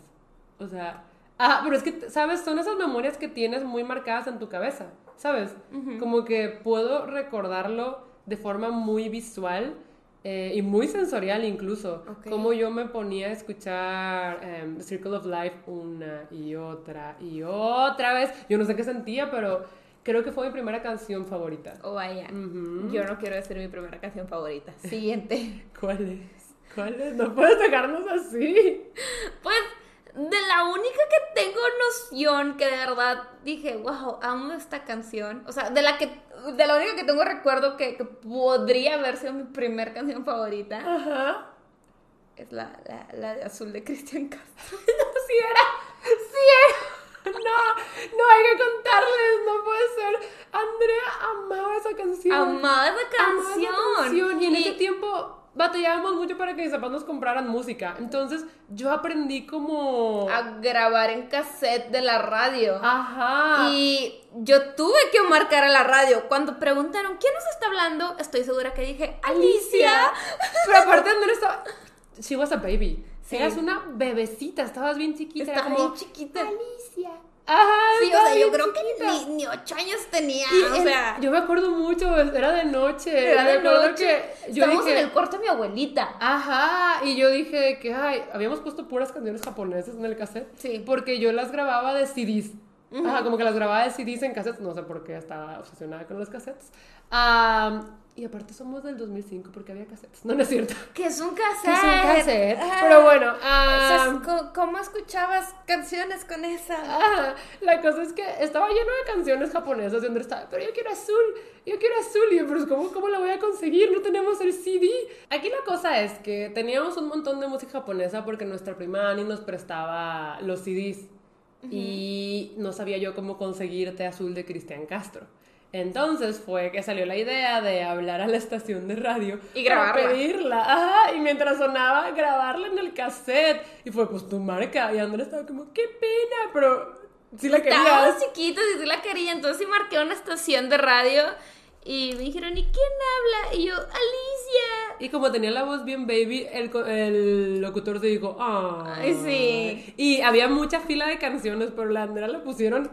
O sea, ah, pero es que, ¿sabes? Son esas memorias que tienes muy marcadas en tu cabeza, ¿sabes? Como que puedo recordarlo de forma muy visual. Eh, y muy sensorial incluso, como yo me ponía a escuchar em, The Circle of Life una y otra y otra vez. Yo no sé qué sentía, pero creo que fue mi primera canción favorita. Oh, vaya. Yo no quiero decir mi primera canción favorita. Siguiente. <laughs> ¿Cuál es? ¿Cuál es? No puedes dejarnos así. Pues de la única que tengo noción que de verdad dije, wow, amo esta canción. O sea, de la que de la única que tengo recuerdo que, que podría haber sido mi primer canción favorita Ajá. es la, la, la de Azul de Cristian Castro. <laughs> Sí era. Sí era. No, no hay que contarles, no puede ser. Andrea amaba esa canción. Amaba esa Amaba esa canción. canción. Y en Y- ese tiempo batallábamos mucho para que mis papás nos compraran música. Entonces yo aprendí como... a grabar en cassette de la radio. Ajá. Y yo tuve que marcar a la radio. Cuando preguntaron quién nos está hablando, estoy segura que dije Alicia. Pero aparte Andrea estaba... She was a baby. Sí. Eras una bebecita, estabas bien chiquita. Estaba como... bien chiquita. Alicia. Ajá. Sí, o sea, yo creo que ni, ni ocho años tenía. Y o sea, yo me acuerdo mucho, era de noche. era de noche. que yo dije, en el cuarto de mi abuelita. Ajá, y yo dije que, ay, habíamos puesto puras canciones japonesas en el cassette. Sí. Porque yo las grababa de CDs. Ajá, como que las grababa de CDs en cassettes. No sé por qué estaba obsesionada con los cassettes. Am, y aparte somos del 2005 porque había cassettes. No, no es cierto. Que es un <laughs> Que cassette. es un cassette. Ah. Pero bueno, O sea, am, co- ¿Cómo escuchabas canciones con esa? Ajá, la cosa es que estaba lleno de canciones japonesas y Andrés estaba, pero yo quiero azul, yo quiero azul. Y yo, pero ¿cómo, ¿cómo la voy a conseguir? No tenemos el CD. Aquí la cosa es que teníamos un montón de música japonesa porque nuestra prima Annie nos prestaba los CDs. Y no sabía yo cómo conseguirte azul de Cristian Castro. Entonces fue que salió la idea de hablar a la estación de radio Y para grabarla. pedirla. Ajá, y mientras sonaba, grabarla en el cassette. Y fue, pues tu marca. Y Andrés estaba como, qué pena, pero sí la Estábamos querías. chiquitos y sí la quería. Entonces sí marqué una estación de radio y me dijeron, ¿y quién habla? Y yo, Alicia. Y como tenía la voz bien baby, el, el locutor se dijo, Ay, sí. Y había mucha fila de canciones, pero la Andrea la pusieron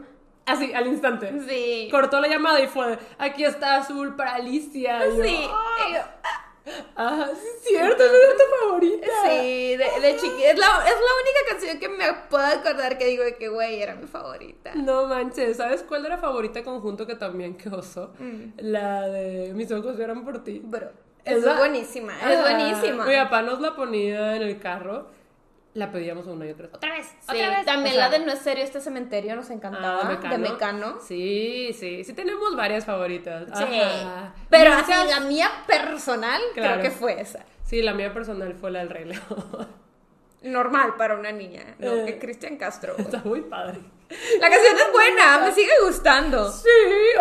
así, al instante. Sí. Cortó la llamada y fue, aquí está azul para Alicia. Y yo, Sí. "Ah". Ajá, sí es cierto, esa era tu favorita. Sí, de, de chiqui- Es la, es la única canción que me puedo acordar que digo de que, güey, era mi favorita. No manches, ¿sabes cuál era favorita conjunto que también que oso? Mm. La de Mis ojos lloran por ti. Bro, es Esa- buenísima, es Ah, buenísima. Mi papá nos la ponía en el carro, la pedíamos una y otra vez. ¡Otra vez! Sí, ¡Otra vez! también O sea, la de No es serio este cementerio nos encantaba. ah, De Mecano. Sí, sí, sí tenemos varias favoritas. Sí. Ajá. Pero así, la mía personal Claro. creo que fue esa. Sí, la mía personal fue la del León. <laughs> Normal para una niña, no Eh. que Cristian Castro. <laughs> Está muy padre. La canción es buena, <laughs> me sigue gustando. Sí,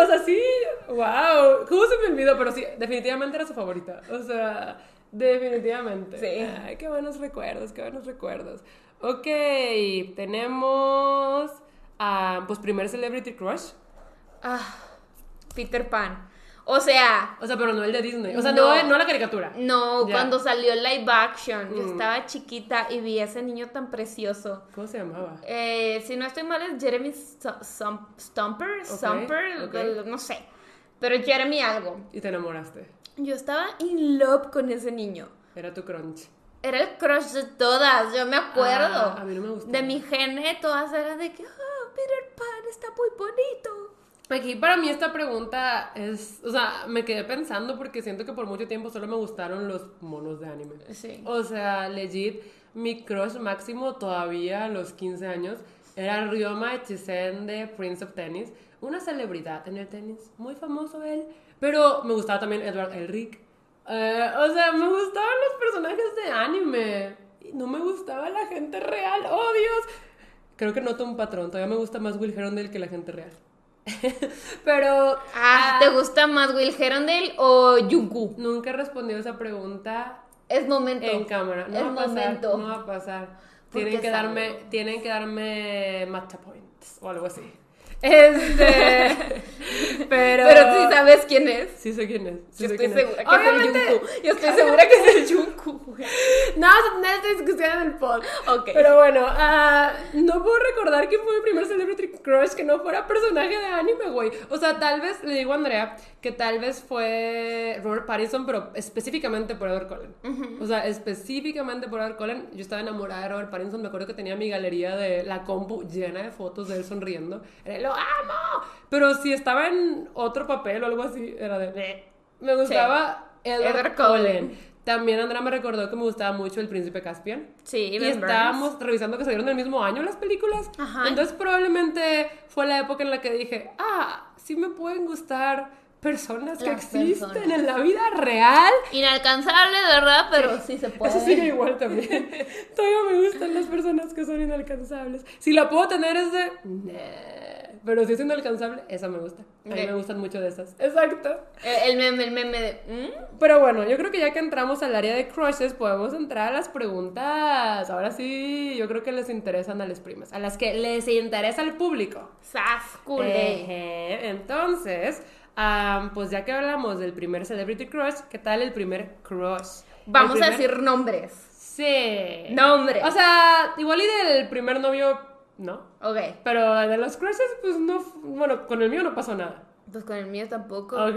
o sea, sí, wow. ¿Cómo se me olvidó? Pero sí, definitivamente era su favorita. O sea, definitivamente. Sí. Ay, qué buenos recuerdos, qué buenos recuerdos. Ok, tenemos, pues, primer Celebrity Crush. Ah, Peter Pan. O sea, O sea, pero no el de Disney. O sea, no, No. no, la caricatura. no, Ya. cuando salió el live action, yo Mm. estaba chiquita y vi a ese niño tan precioso. ¿Cómo se llamaba? Eh, si no estoy mal es Jeremy Stumper, Stumper, no sé, pero Jeremy algo. Y te enamoraste. Yo estaba in love con ese niño. era tu crunch? Era el crush de todas, yo me acuerdo. Ah, a mí no me gustaba. De mi gene, todas eran de que, ah, Peter Pan está muy bonito. Aquí para mí esta pregunta es, o sea, me quedé pensando porque siento que por mucho tiempo solo me gustaron los monos de anime. Sí. O sea, legit, mi crush máximo todavía a los 15 años era Ryoma Echizen de Prince of Tennis, una celebridad en el tenis, muy famoso él, pero me gustaba también Edward Elric. Eh, o sea, me gustaban los personajes de anime, no me gustaba la gente real, oh Dios. Creo que noto un patrón, todavía me gusta más Will Herondale que la gente real. <laughs> pero Ah, ¿te gusta más Will Herondale o Jungkook? nunca he respondido esa pregunta Es momento. en cámara. No es va a pasar, momento. no va a pasar. Tienen que darme, tienen que darme matcha points o algo así. Este, <laughs> pero Pero sí sabes quién es. Sí sé quién es. sí Yo sé estoy quién es. segura que es el Jungkook. Yo estoy segura que es el Jungkook. No vamos a tener esta discusión en el pod. Ok. Pero bueno, ah, no puedo recordar quién fue mi primer celebrity crush que no fuera personaje de anime, güey. O sea, tal vez, le digo a Andrea, que tal vez fue Robert Pattinson, pero específicamente por Edward Cullen. O sea, específicamente por Edward Cullen. Yo estaba enamorada de Robert Pattinson. Me acuerdo que tenía mi galería de la compu llena de fotos de él sonriendo. Era, ¡lo amo! Pero si estaba en otro papel o algo así, era de... Me gustaba Edward, Edward Cullen. También Andrea me recordó que me gustaba mucho El Príncipe Caspian. Sí, Y estábamos revisando que salieron del mismo año las películas. Ajá. Entonces probablemente fue la época en la que dije, ah, sí me pueden gustar personas que Las existen personas. en la vida real. Inalcanzable, ¿verdad? Pero sí se puede. Eso sigue igual también. <laughs> Todavía me gustan las personas que son inalcanzables. Si la puedo tener es de... "Nah". Pero si es inalcanzable, esa me gusta. A mí me gustan mucho de esas. Exacto. El meme, el meme de. ¿mm? Pero bueno, yo creo que ya que entramos al área de crushes, podemos entrar a las preguntas. Ahora sí, yo creo que les interesan a las primas, a las que les interesa al público. Sas, culé. Ejé. Entonces, pues ya que hablamos del primer celebrity crush, ¿qué tal el primer crush? Vamos a decir nombres. Sí. Nombres. O sea, igual y del primer novio, no. Ok. Pero de los crushes, pues no. Bueno, con el mío no pasó nada. Pues con el mío tampoco. Ok.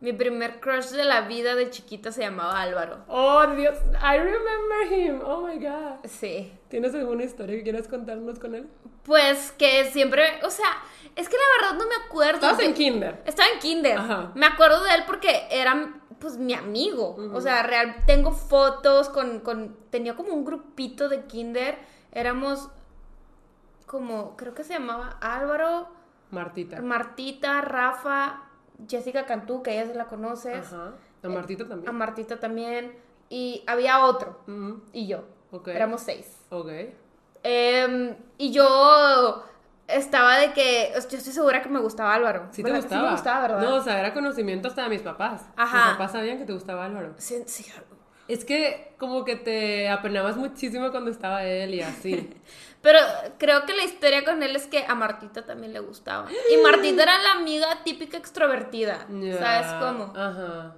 Mi primer crush de la vida de chiquita se llamaba Álvaro. Oh, Dios. I remember him. Oh my god. Sí. ¿Tienes alguna historia que quieras contarnos con él? Pues que siempre, o sea, es que la verdad no me acuerdo. Estabas en kinder. Estaba en kinder. Ajá. Me acuerdo de él porque era, pues, mi amigo. O sea, real, tengo fotos con, con, tenía como un grupito de kinder. Éramos como, creo que se llamaba Álvaro, Martita. Martita, Rafa, Jessica Cantú, que ella se la conoces. Ajá. A Martita A también. Martita también. Y había otro. Y yo. Éramos seis. Ok. Em, y yo estaba de que. Yo estoy segura que me gustaba Álvaro. Sí te gustaba. Sí me gustaba, ¿verdad? No, o sea, era conocimiento hasta de mis papás. Ajá. Mis papás sabían que te gustaba Álvaro. Sí, sí. Es que como que te apenabas muchísimo cuando estaba él y así. <laughs> Pero creo que la historia con él es que a Martita también le gustaba. Y Martita era la amiga típica extrovertida. ¿Sabes cómo? Ajá.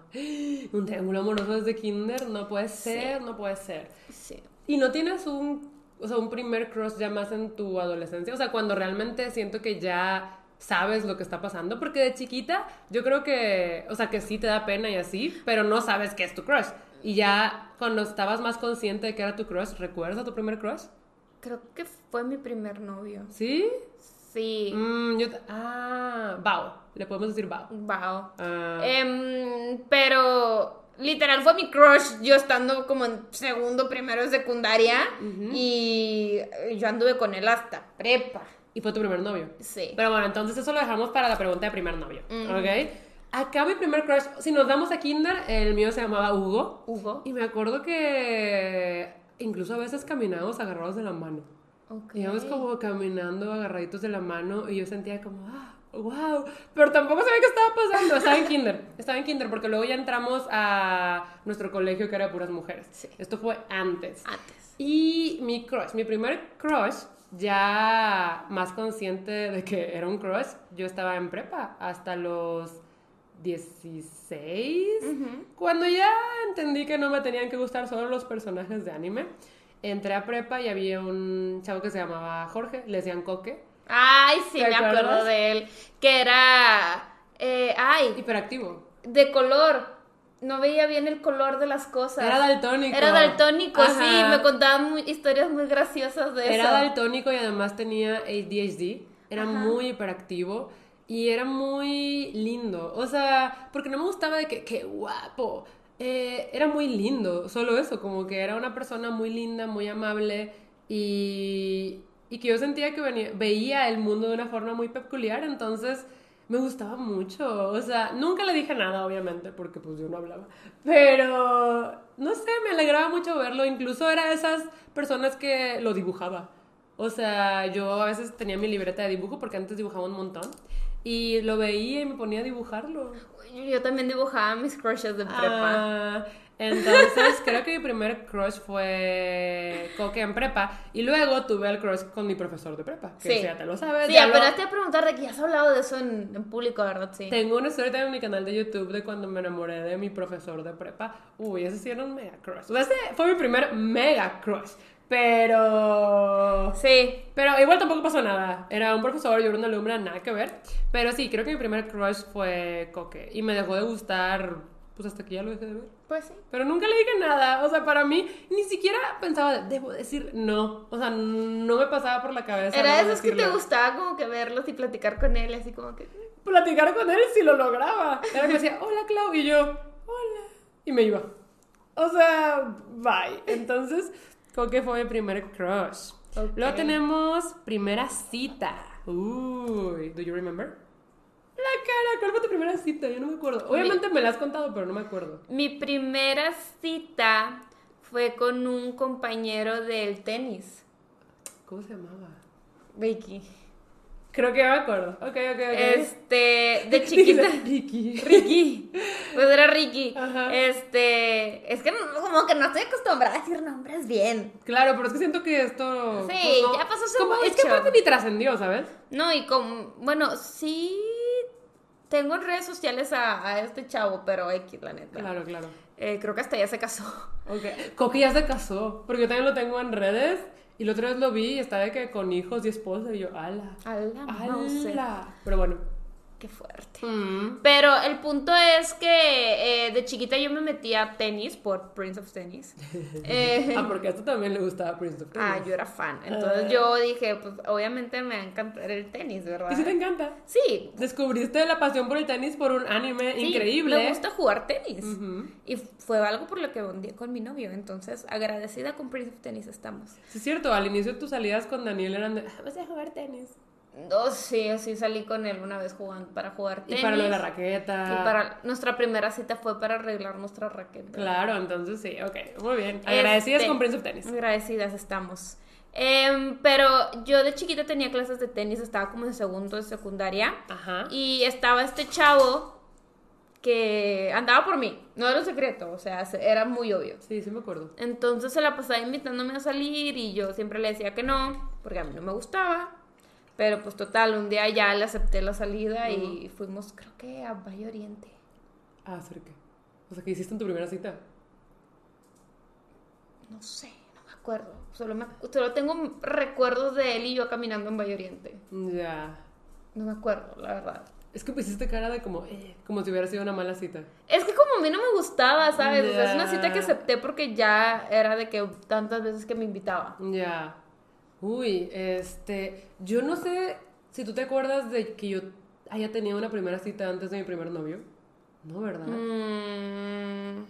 Un triángulo amoroso desde kinder, no puede ser, no puede ser. Sí. ¿Y no tienes un, o sea, un primer crush ya más en tu adolescencia? O sea, cuando realmente siento que ya sabes lo que está pasando, porque de chiquita yo creo que, o sea, que sí te da pena y así, pero no sabes qué es tu crush. Y ya cuando estabas más consciente de que era tu crush, ¿recuerdas a tu primer crush? Creo que fue mi primer novio. ¿Sí? Sí. Mm, yo ah, Bao. Le podemos decir Bao. Ah, Em, pero literal fue mi crush yo estando como en segundo, primero de secundaria y yo anduve con él hasta prepa. y fue tu primer novio. Sí. Pero bueno, entonces eso lo dejamos para la pregunta de primer novio. ¿Ok? Acá mi primer crush, si nos damos a Kinder, el mío se llamaba Hugo. Hugo. Y me acuerdo que incluso a veces caminábamos agarrados de la mano. Ok. Íbamos como caminando agarraditos de la mano y yo sentía como, ah, wow. Pero tampoco sabía qué estaba pasando. Estaba en <laughs> kinder. Estaba en kinder porque luego ya entramos a nuestro colegio que era de puras mujeres. Sí. Esto fue antes. Antes. Y mi crush, mi primer crush, ya más consciente de que era un crush, yo estaba en prepa hasta los 16, cuando ya entendí que no me tenían que gustar solo los personajes de anime. Entré a prepa y había un chavo que se llamaba Jorge, le decían Coque, Ay, sí, ¿Te me acuerdo acuerdas? de él. Que era. eh, ay, hiperactivo. de color. no veía bien el color de las cosas. Era daltónico. Era daltónico, sí, Ajá. me contaban muy- historias muy graciosas de Era eso. daltónico y además tenía ADHD. Era Ajá. muy hiperactivo y era muy lindo. O sea, porque no me gustaba de que, qué guapo. Eh, era muy lindo, solo eso, como que era una persona muy linda, muy amable y, y que yo sentía que venía- veía el mundo de una forma muy peculiar, entonces me gustaba mucho. O sea, nunca le dije nada, obviamente, porque pues yo no hablaba. Pero, no sé, me alegraba mucho verlo. Incluso era de esas personas que lo dibujaba. O sea, yo a veces tenía mi libreta de dibujo porque antes dibujaba un montón. Y lo veía y me ponía a dibujarlo. Yo también dibujaba mis crushes de prepa. Ah, entonces, creo que mi primer crush fue Coque en prepa. Y luego tuve el crush con mi profesor de prepa. Que Sí. eso ya te lo sabes. sí, apenas te a preguntar de que ya has hablado de eso en, en público, ¿verdad? Sí. Tengo una historia en mi canal de YouTube de cuando me enamoré de mi profesor de prepa. Uy, ese sí era un mega crush. O sea, ese fue mi primer mega crush. Pero... Sí. Pero igual tampoco pasó nada. Era un profesor, yo era una alumna, nada que ver. Pero sí, creo que mi primer crush fue Coque. Y me dejó de gustar, pues hasta que ya lo dejé de ver. Pues sí. Pero nunca le dije nada. O sea, para mí, ni siquiera pensaba, debo decir no. O sea, no me pasaba por la cabeza. Era de esos que te gustaba como que verlos y platicar con él, así como que... platicar con él si lo lograba. Era que decía, hola Clau, y yo, hola. Y me iba. O sea, bye. Entonces, Coque fue mi primer crush. Ok. Luego tenemos primera cita. Uy, ¿do you remember? La cara, ¿cuál fue tu primera cita? Yo no me acuerdo. Obviamente me la has contado, pero no me acuerdo. Mi primera cita fue con un compañero del tenis, ¿Cómo se llamaba? Vicky. Creo que ya me acuerdo. Ok, ok, ok. Este, de chiquita. Ricky. Ricky. Pues era Ricky. Ajá. Este, es que no- como que no estoy acostumbrada a decir nombres bien. Claro, pero es que siento que esto. pues, Sí, ya pasó hace como- Es que aparte ni trascendió, ¿sabes? No, y como, bueno, sí tengo en redes sociales a, a este chavo, pero X, la neta. Claro, claro. Eh, creo que hasta ya se casó. Ok. Coque ya se casó, porque yo también lo tengo en redes y la otra vez lo vi y estaba de que con hijos y esposa y yo, ala. A la mouse. Ala. Pero bueno. Qué fuerte. Mm. Pero el punto es que eh, de chiquita yo me metía a tenis por Prince of Tennis. <laughs> Eh, Ah, porque a esto también le gustaba Prince of Tennis. ah, yo era fan. Entonces yo dije, pues obviamente me va a encantar el tenis, ¿verdad? ¿Y si te encanta? Sí. Descubriste la pasión por el tenis por un anime sí, increíble. Me gusta jugar tenis. Y fue algo por lo que bondí con mi novio. Entonces, agradecida con Prince of Tennis estamos. Sí, es cierto, al inicio tus salidas con Daniel eran de, "Ah, vamos a jugar tenis. Oh, sí, sí salí con él una vez jugando para jugar tenis. Y para lo de la raqueta. Y para nuestra primera cita fue para arreglar nuestra raqueta. Claro, entonces sí, ok, muy bien. Agradecidas Este, con Prince of Tennis. Agradecidas estamos. Em, pero yo de chiquita tenía clases de tenis, estaba como en segundo de secundaria. Ajá. Y estaba este chavo que andaba por mí. No era un secreto, o sea, se- era muy obvio. Sí, sí me acuerdo. Entonces se la pasaba invitándome a salir y yo siempre le decía que no, porque a mí no me gustaba. Pero pues total, un día ya le acepté la salida y fuimos, creo que a Valle Oriente. Ah, ¿hacer qué? O sea, ¿qué hiciste en tu primera cita? No sé, no me acuerdo. Solo, me, solo tengo recuerdos de él y yo caminando en Valle Oriente. Ya. No me acuerdo, la verdad. Es que pusiste cara de como, eh, como si hubiera sido una mala cita. Es que como a mí no me gustaba, ¿sabes? O sea, es una cita que acepté porque ya era de que tantas veces que me invitaba. Ya. Uy, este, yo no sé si tú te acuerdas de que yo haya tenido una primera cita antes de mi primer novio. No, ¿verdad? Mm,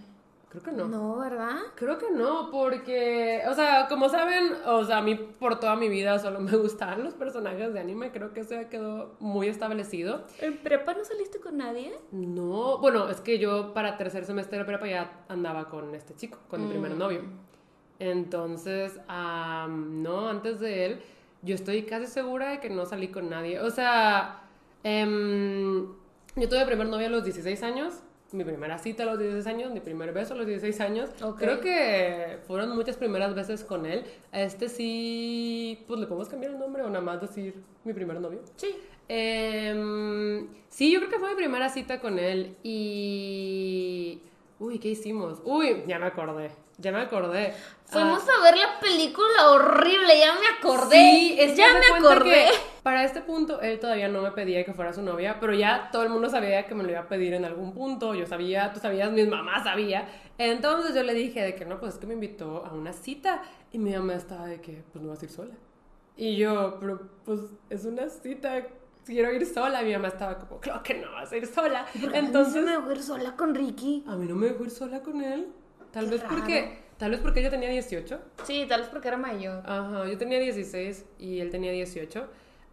Creo que no. no, ¿verdad? Creo que no, porque, o sea, como saben, o sea, a mí por toda mi vida solo me <laughs> gustaban los personajes de anime, creo que eso ya quedó muy establecido. ¿En prepa no saliste con nadie? No, bueno, es que yo para tercer semestre de prepa ya andaba con este chico, con mi primer novio. Entonces, no, antes de él, yo estoy casi segura de que no salí con nadie. O sea, em, yo tuve primer novio a los 16 años, mi primera cita a los 16 años, mi primer beso a los 16 años. Creo que fueron muchas primeras veces con él. A este sí, pues le podemos cambiar el nombre o nada más decir mi primer novio. Sí. Em, sí, yo creo que fue mi primera cita con él y... Uy, ¿qué hicimos? Uy, ya me acordé, ya me acordé. Fuimos Ah, a ver la película horrible, ya me acordé. Sí, es que ya me acordé. para este punto él todavía no me pedía que fuera su novia, pero ya todo el mundo sabía que me lo iba a pedir en algún punto, yo sabía, tú sabías, mi mamá sabía. Entonces yo le dije de que no, pues es que me invitó a una cita y mi mamá estaba de que pues no vas a ir sola. Y yo, pero pues es una cita, quiero ir sola. Mi mamá estaba como, claro que no vas a ir sola. Entonces me dejó ir sola con Ricky. A mí no me dejó ir sola con él. Tal Qué vez raro. porque tal vez porque yo tenía 18. Sí, tal vez porque era mayor. Ajá, yo tenía 16 y él tenía 18.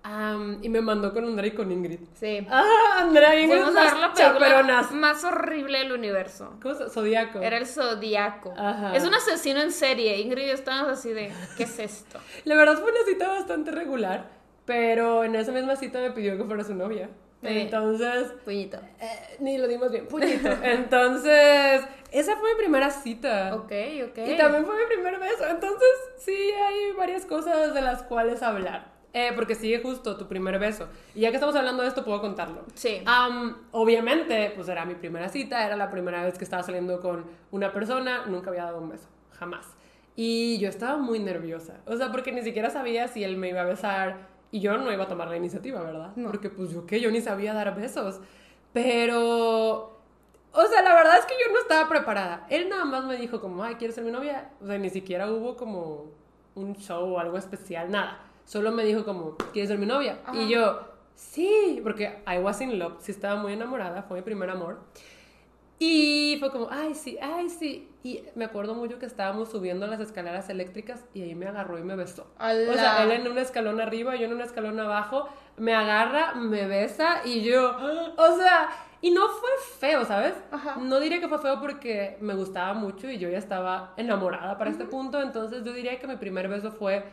Am, y me mandó con Andrea y con Ingrid. Sí. Ah, Andrea y Ingrid Fuimos a ver las la película más horrible del universo. ¿Cómo se Zodíaco. Era el Zodíaco. Ajá. Es un asesino en serie. Ingrid y yo estábamos así de, ¿qué es esto? La verdad fue una cita bastante regular, pero en esa misma cita me pidió que fuera su novia. Sí. Entonces, Puñito. eh, ni lo dimos bien, puñito. <laughs> Entonces, esa fue mi primera cita. Ok, ok. Y también fue mi primer beso. Entonces, sí, hay varias cosas de las cuales hablar. Eh, porque sigue justo tu primer beso. Y ya que estamos hablando de esto, puedo contarlo. Sí. Am, obviamente, pues era mi primera cita, era la primera vez que estaba saliendo con una persona, nunca había dado un beso, jamás. Y yo estaba muy nerviosa, o sea, porque ni siquiera sabía si él me iba a besar y yo no iba a tomar la iniciativa, ¿verdad? No. Porque pues yo qué, yo ni sabía dar besos. Pero o sea, la verdad es que yo no estaba preparada. Él nada más me dijo como, ay, ¿quieres ser mi novia? O sea, ni siquiera hubo como un show o algo especial, nada. Solo me dijo como, ¿quieres ser mi novia? Ajá. Y yo, sí, porque I was in love, sí estaba muy enamorada, fue mi primer amor. Y fue como, ay, sí, ay, sí. Y me acuerdo mucho que estábamos subiendo las escaleras eléctricas y ahí me agarró y me besó. O sea, él en un escalón arriba, yo en un escalón abajo, me agarra, me besa y yo, <gasps> o sea, y no fue feo, ¿sabes? Ajá. No diría que fue feo porque me gustaba mucho y yo ya estaba enamorada para este punto, entonces yo diría que mi primer beso fue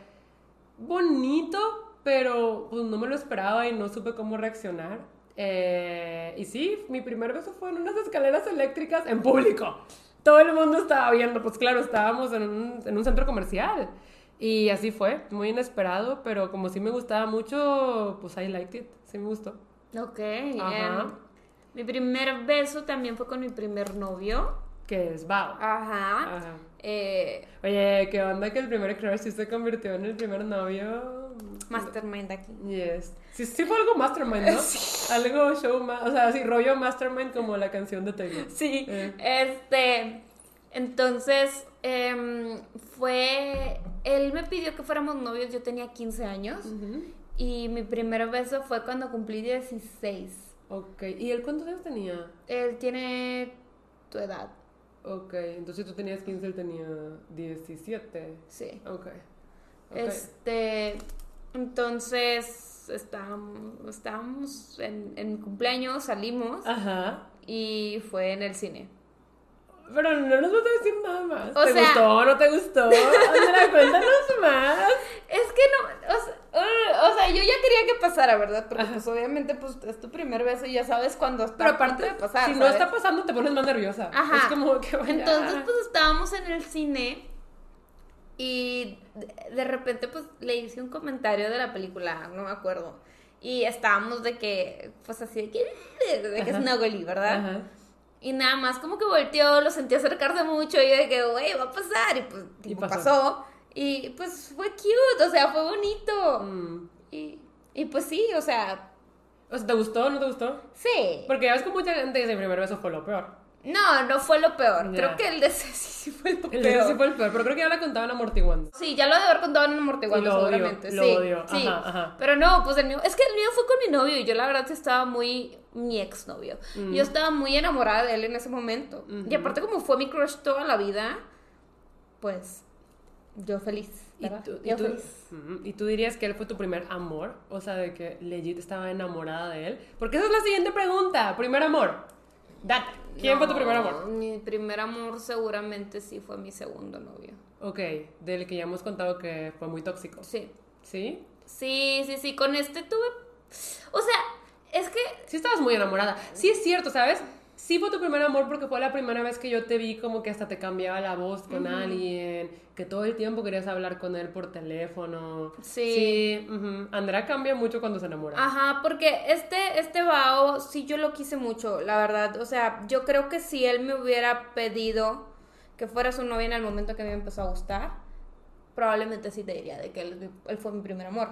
bonito, pero pues no me lo esperaba y no supe cómo reaccionar. Eh, y sí, mi primer beso fue en unas escaleras eléctricas en público. Todo el mundo estaba viendo, pues claro, estábamos en un, en un centro comercial. Y así fue, muy inesperado, pero como sí me gustaba mucho, pues I liked it, sí me gustó. Ok. Ajá. em, mi primer beso también fue con mi primer novio. Que es Bao. Ajá. Ajá. Eh, Oye, ¿qué onda que el primer crush sí se convirtió en el primer novio? Mastermind aquí. Yes. Sí, sí fue algo mastermind, ¿no? <laughs> Algo show, ma- o sea, sí, rollo mastermind como la canción de Taylor. Sí. Eh. Este. Entonces, em, fue. Él me pidió que fuéramos novios, yo tenía 15 años. Y mi primer beso fue cuando cumplí 16. Ok, ¿y él cuántos años tenía? Él tiene tu edad, Ok, entonces tú tenías 15, él tenía 17. sí. Ok. ok. Este. Entonces, estábamos, estábamos en, en mi cumpleaños, salimos Ajá. y fue en el cine. Pero no nos vas a decir nada más. O ¿Te sea- gustó no te gustó? Andrea, cuéntanos más. Es que no, o sea, uh, o sea, yo ya quería que pasara, ¿verdad? Porque pues obviamente pues es tu primer beso y ya sabes cuando está Pero aparte, de pasar, si no está pasando, te pones más nerviosa. Ajá. Es como que vaya. Entonces, pues estábamos en el cine y de, repente, pues le hice un comentario de la película, no me acuerdo. Y estábamos de que, pues así de que, de que. Nogoli, ¿verdad? Ajá. Y nada más como que volteó, lo sentí acercarse mucho y yo de que, güey, va a pasar. Y pues Y tipo, pasó. pasó. Y pues fue cute, o sea, fue bonito. Mm. Y, y pues sí, o sea, O sea, ¿te gustó o no te gustó? sí. Porque ya ves que mucha gente dice, el primer beso fue lo peor. No, no fue lo peor. Creo que el de Ceci sí fue lo El peor. de sí fue el peor, pero creo que ya la contaban amortiguando. Sí, ya lo de haber contado en amortiguando, lo odio, seguramente. lo sí, odio. sí. Ajá, ajá. Pero no, pues el mío, es que el mío fue con mi novio y yo la verdad sí estaba muy, mi exnovio. Mm. Yo estaba muy enamorada de él en ese momento. Y aparte como fue mi crush toda la vida, pues yo feliz. ¿Y tú, y, yo tú, feliz. ¿Y tú dirías que él fue tu primer amor? O sea, de que legit estaba enamorada de él. Porque esa es la siguiente pregunta. Primer amor. Date. ¿Quién fue tu primer amor? Mi primer amor seguramente sí fue mi segundo novio. Ok, del que ya hemos contado que fue muy tóxico. Sí. ¿Sí? Sí, sí, sí. Con este tuve. O sea, es que Sí estabas muy enamorada. Sí es cierto, ¿sabes? Sí fue tu primer amor porque fue la primera vez que yo te vi como que hasta te cambiaba la voz con alguien, que todo el tiempo querías hablar con él por teléfono. Sí. Sí. Andrea cambia mucho cuando se enamora. Ajá, porque este, este Bao, sí yo lo quise mucho, la verdad. O sea, yo creo que si él me hubiera pedido que fuera su novia en el momento que a mí me empezó a gustar, probablemente sí te diría de que él, él fue mi primer amor.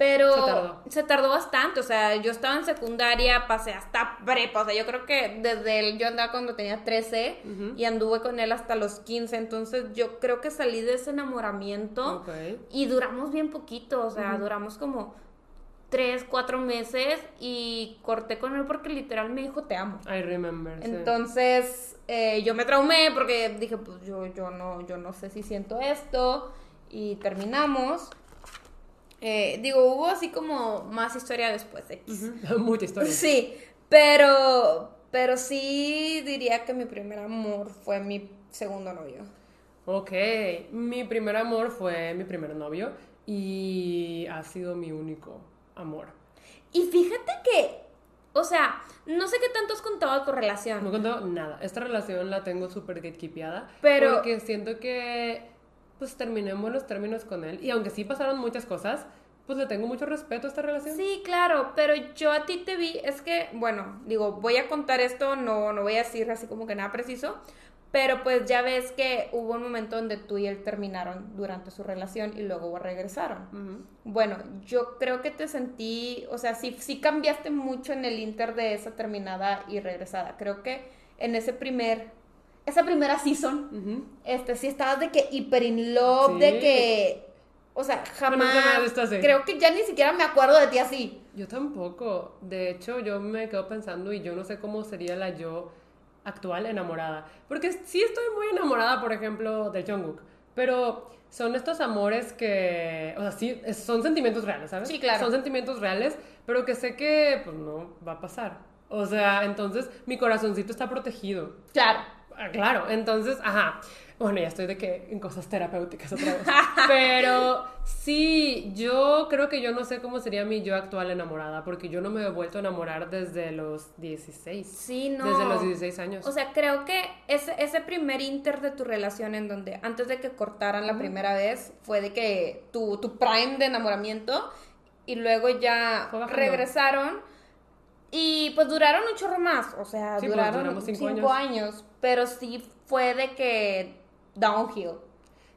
Pero Se tardó. se tardó bastante, o sea, yo estaba en secundaria, pasé hasta prepa, o sea, yo creo que desde el, yo andaba cuando tenía 13 y anduve con él hasta los 15, entonces yo creo que salí de ese enamoramiento y duramos bien poquito, o sea, duramos como 3, 4 meses y corté con él porque literal me dijo te amo. I remember. Entonces eh, yo me traumé porque dije, pues yo, yo, no, yo no sé si siento esto y terminamos. Eh, digo, hubo así como más historia después. X. Ujú. <laughs> Mucha historia. Sí, pero, pero sí diría que mi primer amor fue mi segundo novio. Ok, mi primer amor fue mi primer novio y ha sido mi único amor. Y fíjate que, o sea, no sé qué tanto has contado de tu relación. No contó nada. Esta relación la tengo súper gatekeepeada. Pero- Porque siento que, pues, terminé en buenos términos con él. Y aunque sí pasaron muchas cosas, pues le tengo mucho respeto a esta relación. Sí, claro, pero yo a ti te vi, es que, bueno, digo, voy a contar esto, no, no voy a decir así como que nada preciso, pero pues ya ves que hubo un momento donde tú y él terminaron durante su relación y luego regresaron. Ujú. Bueno, yo creo que te sentí, o sea, sí, sí cambiaste mucho en el inter de esa terminada y regresada. Creo que en ese primer, esa primera season, Ujú. este, sí estabas de que hiper in love, Sí. de que, o sea, jamás, así. creo que ya ni siquiera me acuerdo de ti así. Yo tampoco. De hecho, yo me quedo pensando y yo no sé cómo sería la yo actual enamorada. Porque sí estoy muy enamorada, por ejemplo, del Jungkook. Pero son estos amores que, o sea, sí, son sentimientos reales, ¿sabes? Sí, claro. Son sentimientos reales, pero que sé que, pues, no va a pasar. O sea, entonces mi corazoncito está protegido. Claro. Ah, Claro, entonces, ajá. Bueno, ya estoy de que en cosas terapéuticas otra vez. <laughs> Pero sí, yo creo que yo no sé cómo sería mi yo actual enamorada, porque yo no me he vuelto a enamorar desde los 16. Sí, no. Desde los 16 años. O sea, creo que ese, ese primer inter de tu relación en donde antes de que cortaran la primera vez fue de que tu, tu prime de enamoramiento y luego ya regresaron y pues duraron un chorro más, o sea, Sí, pues, duraron duramos cinco cinco, años. años. pero sí fue de que downhill.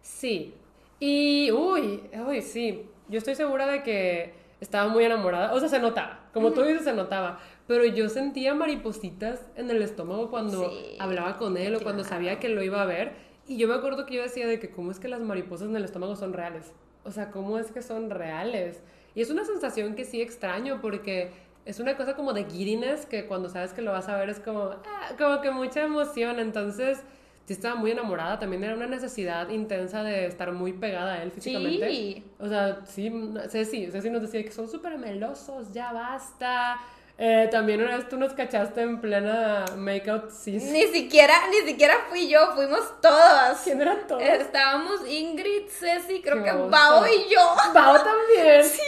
Sí. Y, uy, uy, sí. Yo estoy segura de que estaba muy enamorada. O sea, se notaba. Como tú dices, se notaba. Pero yo sentía maripositas en el estómago cuando Sí, hablaba con él o cuando sabía que lo iba a ver. Y yo me acuerdo que yo decía de que cómo es que las mariposas en el estómago son reales. O sea, cómo es que son reales. Y es una sensación que sí extraño porque es una cosa como de giddiness que cuando sabes que lo vas a ver es como, ah, como que mucha emoción. Entonces, sí estaba muy enamorada. También era una necesidad intensa de estar muy pegada a él físicamente. Sí. O sea, sí, Ceci, Ceci nos decía que son súper melosos, ya basta. Eh, también una vez tú nos cachaste en plena make-out season. Ni siquiera, ni siquiera fui yo, fuimos todas. ¿Quién eran todos? Estábamos Ingrid, Ceci, creo Qué que. Bao y yo. Bao también. <laughs> Sí.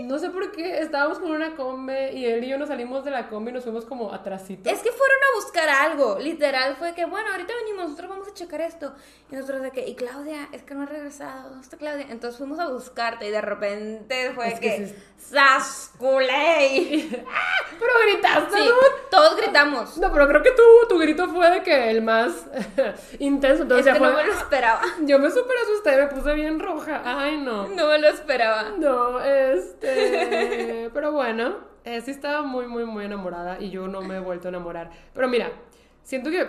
No sé por qué estábamos con una combe y él y yo nos salimos de la combi y nos fuimos como atrasito. Es que fueron a buscar algo, literal, fue que, bueno, ahorita venimos, nosotros vamos a checar esto. Y nosotros de que, y Claudia, es que no ha regresado, ¿dónde está Claudia? Entonces fuimos a buscarte y de repente fue Es que que, sí. <laughs> Pero gritaste, Sí, ¿no? todos gritamos. No, pero creo que tu, tu grito fue de que el más <laughs> intenso. Entonces no me lo esperaba. <laughs> Yo me súper asusté, me puse bien roja. Ay, no. No me lo esperaba. No, este. Pero bueno, eh, sí estaba muy, muy, muy enamorada y yo no me he vuelto a enamorar. Pero mira, siento que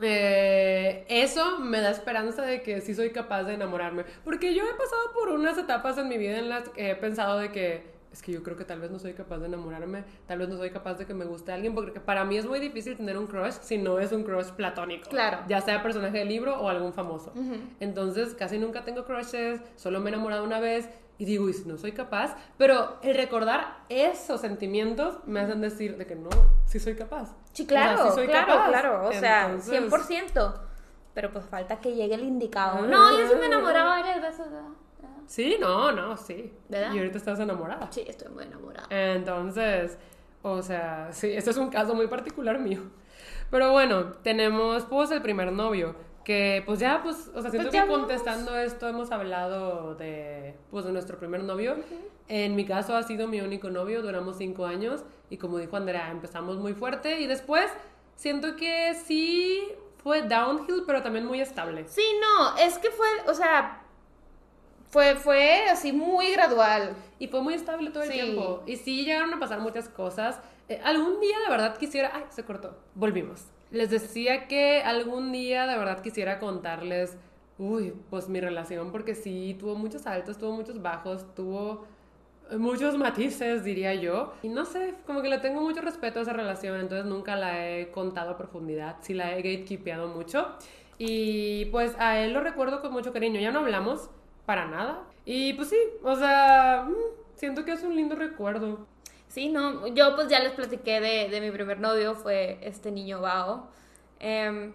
eh, eso me da esperanza de que sí soy capaz de enamorarme. Porque yo he pasado por unas etapas en mi vida en las que he pensado de que. Es que yo creo que tal vez no soy capaz de enamorarme, tal vez no soy capaz de que me guste alguien, porque para mí es muy difícil tener un crush si no es un crush platónico. Claro. Ya sea personaje de libro o algún famoso. Entonces casi nunca tengo crushes, solo me he enamorado una vez y digo, y si no soy capaz, pero el recordar esos sentimientos me hacen decir de que no, sí soy capaz. Sí, O sea, claro, sí soy claro, capaz. claro. O sea, Entonces, 100%. Pero pues falta que llegue el indicado. Ah. No, yo sí me enamoraba varias veces. ¿verdad? Sí, no, no, sí. ¿Verdad? Y ahorita estás enamorada. Sí, estoy muy enamorada. Entonces, o sea, sí, este es un caso muy particular mío. Pero bueno, tenemos pues el primer novio, que pues ya, pues, o sea, siento Pues que hablamos. contestando esto hemos hablado de, pues, de nuestro primer novio. En mi caso ha sido mi único novio, duramos cinco años y como dijo Andrea, empezamos muy fuerte y después siento que sí fue downhill, pero también muy estable. Sí, no, es que fue, o sea, Fue, fue así muy gradual. Y fue muy estable todo el Sí. tiempo. Y sí llegaron a pasar muchas cosas. Eh, algún día de verdad quisiera... Ay, se cortó. Volvimos. Les decía que algún día de verdad quisiera contarles, uy, pues mi relación, porque sí, tuvo muchos altos, tuvo muchos bajos, tuvo muchos matices, diría yo. Y no sé, como que le tengo mucho respeto a esa relación, entonces nunca la he contado a profundidad, sí la he gatekeepeado mucho. Y pues a él lo recuerdo con mucho cariño, ya no hablamos para nada. Y pues sí, o sea, mm, siento que es un lindo recuerdo. Sí, no, yo pues ya les platiqué de, de mi primer novio, fue este niño Bao. Em,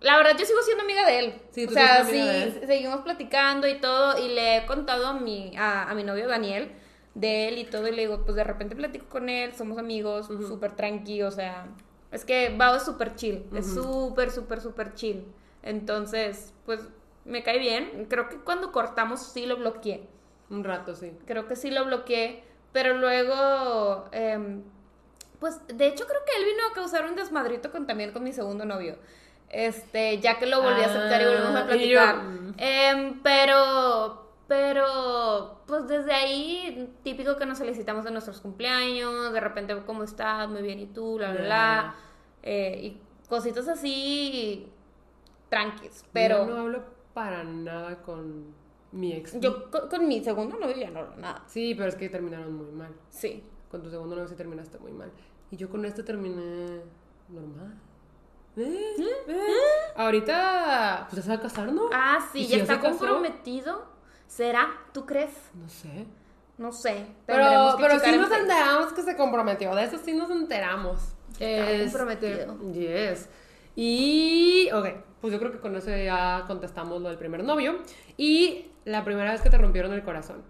la verdad, yo sigo siendo amiga de él. Sí, o tú sea, sigues siendo sí, seguimos platicando y todo, y le he contado a mi, a, a mi novio Daniel de él y todo, y le digo, pues de repente platico con él, somos amigos, súper tranqui, o sea, es que Bao es súper chill, es súper, súper, súper chill. Entonces, pues me cae bien. Creo que cuando cortamos sí lo bloqueé Un rato, sí. creo que sí lo bloqueé, pero luego, em, pues de hecho creo que él vino a causar un desmadrito con, también con mi segundo novio, este, ya que lo volví a aceptar y volvimos Ah, a y platicar. yo. Em, pero, pero, pues desde ahí, típico que nos felicitamos de nuestros cumpleaños, de repente, ¿cómo estás? Muy bien, ¿y tú? La, la, la. Eh, y cositas así, tranquis, pero... No hablo para nada con mi ex. Yo con, con mi segundo novio ya no hablo nada. Sí, pero es que terminaron muy mal. Sí. Con tu segundo novio sí terminaste muy mal. Y yo con este terminé normal. ¿Eh? ¿Eh? Ahorita, pues ya se va a casar, ¿no? Ah, ¿Y sí, ya está comprometido. ¿Será? ¿Tú crees? No sé. No sé. Pero, pero sí nos enteramos que se comprometió. De eso sí nos enteramos. Está Este, comprometido. Yes. Y, ok, pues yo creo que con eso ya contestamos lo del primer novio. Y la primera vez que te rompieron el corazón.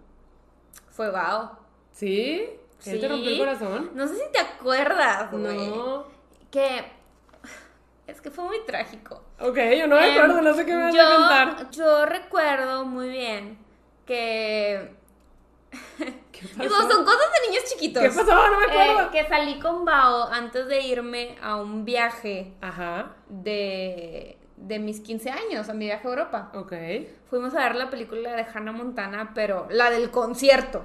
Fue wow. ¿Sí? ¿Él te rompió el corazón? No sé si te acuerdas, güey. No. Que. Es que fue muy trágico. Ok, yo no me Em, acuerdo, no sé qué me vas yo, a contar. Yo recuerdo muy bien que. ¿Qué <laughs> Digo, son cosas de niños chiquitos. ¿Qué pasó? No me acuerdo. Eh, que salí con Bao antes de irme a un viaje Ajá, de, de mis 15 años, a mi viaje a Europa. ok. Fuimos a ver la película de Hannah Montana, pero la del concierto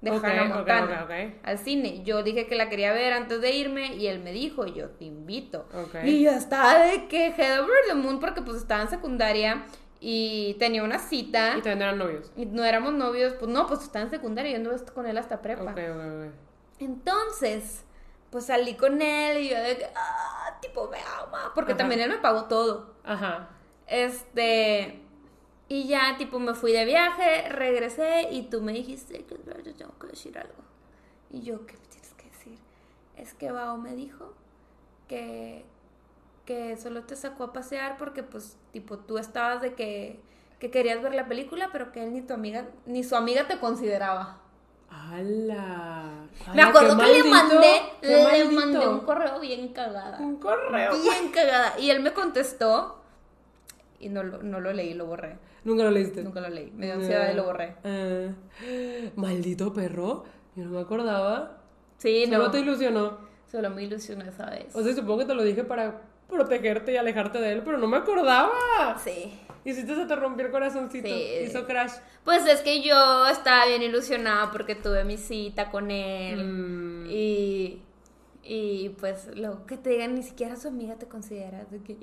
de Hannah Montana ok, ok. al cine. Yo dije que la quería ver antes de irme y él me dijo, yo te invito. Y yo estaba de que Head Over the Moon porque pues estaba en secundaria y tenía una cita Y también eran novios. y no éramos novios, pues no, pues estaba en secundaria y yo anduve con él hasta prepa. Entonces, pues salí con él y yo de que, ah, tipo, me ama, porque Ajá. también él me pagó todo. Ajá. Este. Y ya, tipo, me fui de viaje, regresé y tú me dijiste que yo tengo que decir algo. Y yo, ¿qué me tienes que decir? Es que Bao me dijo que, que solo te sacó a pasear porque, pues, tipo, tú estabas de que, que querías ver la película, pero que él ni tu amiga, ni su amiga te consideraba. ¡Hala! Me ¡Hala, acuerdo que le mandé, ¡Qué le mandé un correo bien cagada. Un correo. Bien cagada. Y él me contestó y no lo, no lo leí, lo borré. Nunca lo leíste. Nunca lo leí. Me dio ansiedad y lo borré. Ah, maldito perro. Yo no me acordaba. Sí, Solo no. te ilusionó. Solo me ilusionó esa vez. O sea, supongo que te lo dije para protegerte y alejarte de él, pero no me acordaba. sí. Y si te se te rompió el corazoncito, Sí. hizo crash. Pues es que yo estaba bien ilusionada porque tuve mi cita con él. Mm, Y. Y pues lo que te digan, ni siquiera su amiga te considera. de que,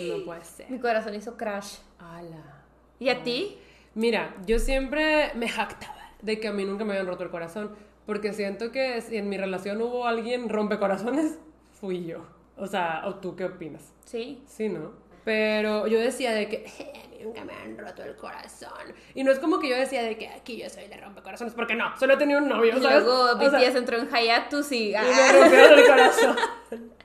no puede ser. Mi corazón hizo crash. Ala. ¿Y a ti? Mira, yo siempre me jactaba de que a mí nunca me habían roto el corazón, porque siento que si en mi relación hubo alguien rompecorazones, fui yo. O sea, ¿o tú qué opinas? Sí. Sí, ¿no? Pero yo decía de que "Eh, nunca me han roto el corazón. Y no es como que yo decía de que aquí yo soy de rompecorazones, porque no, solo he tenido un novio, Y ¿sabes? luego O sea, BTS entró en Hayatus y. y me rompieron el corazón. <laughs>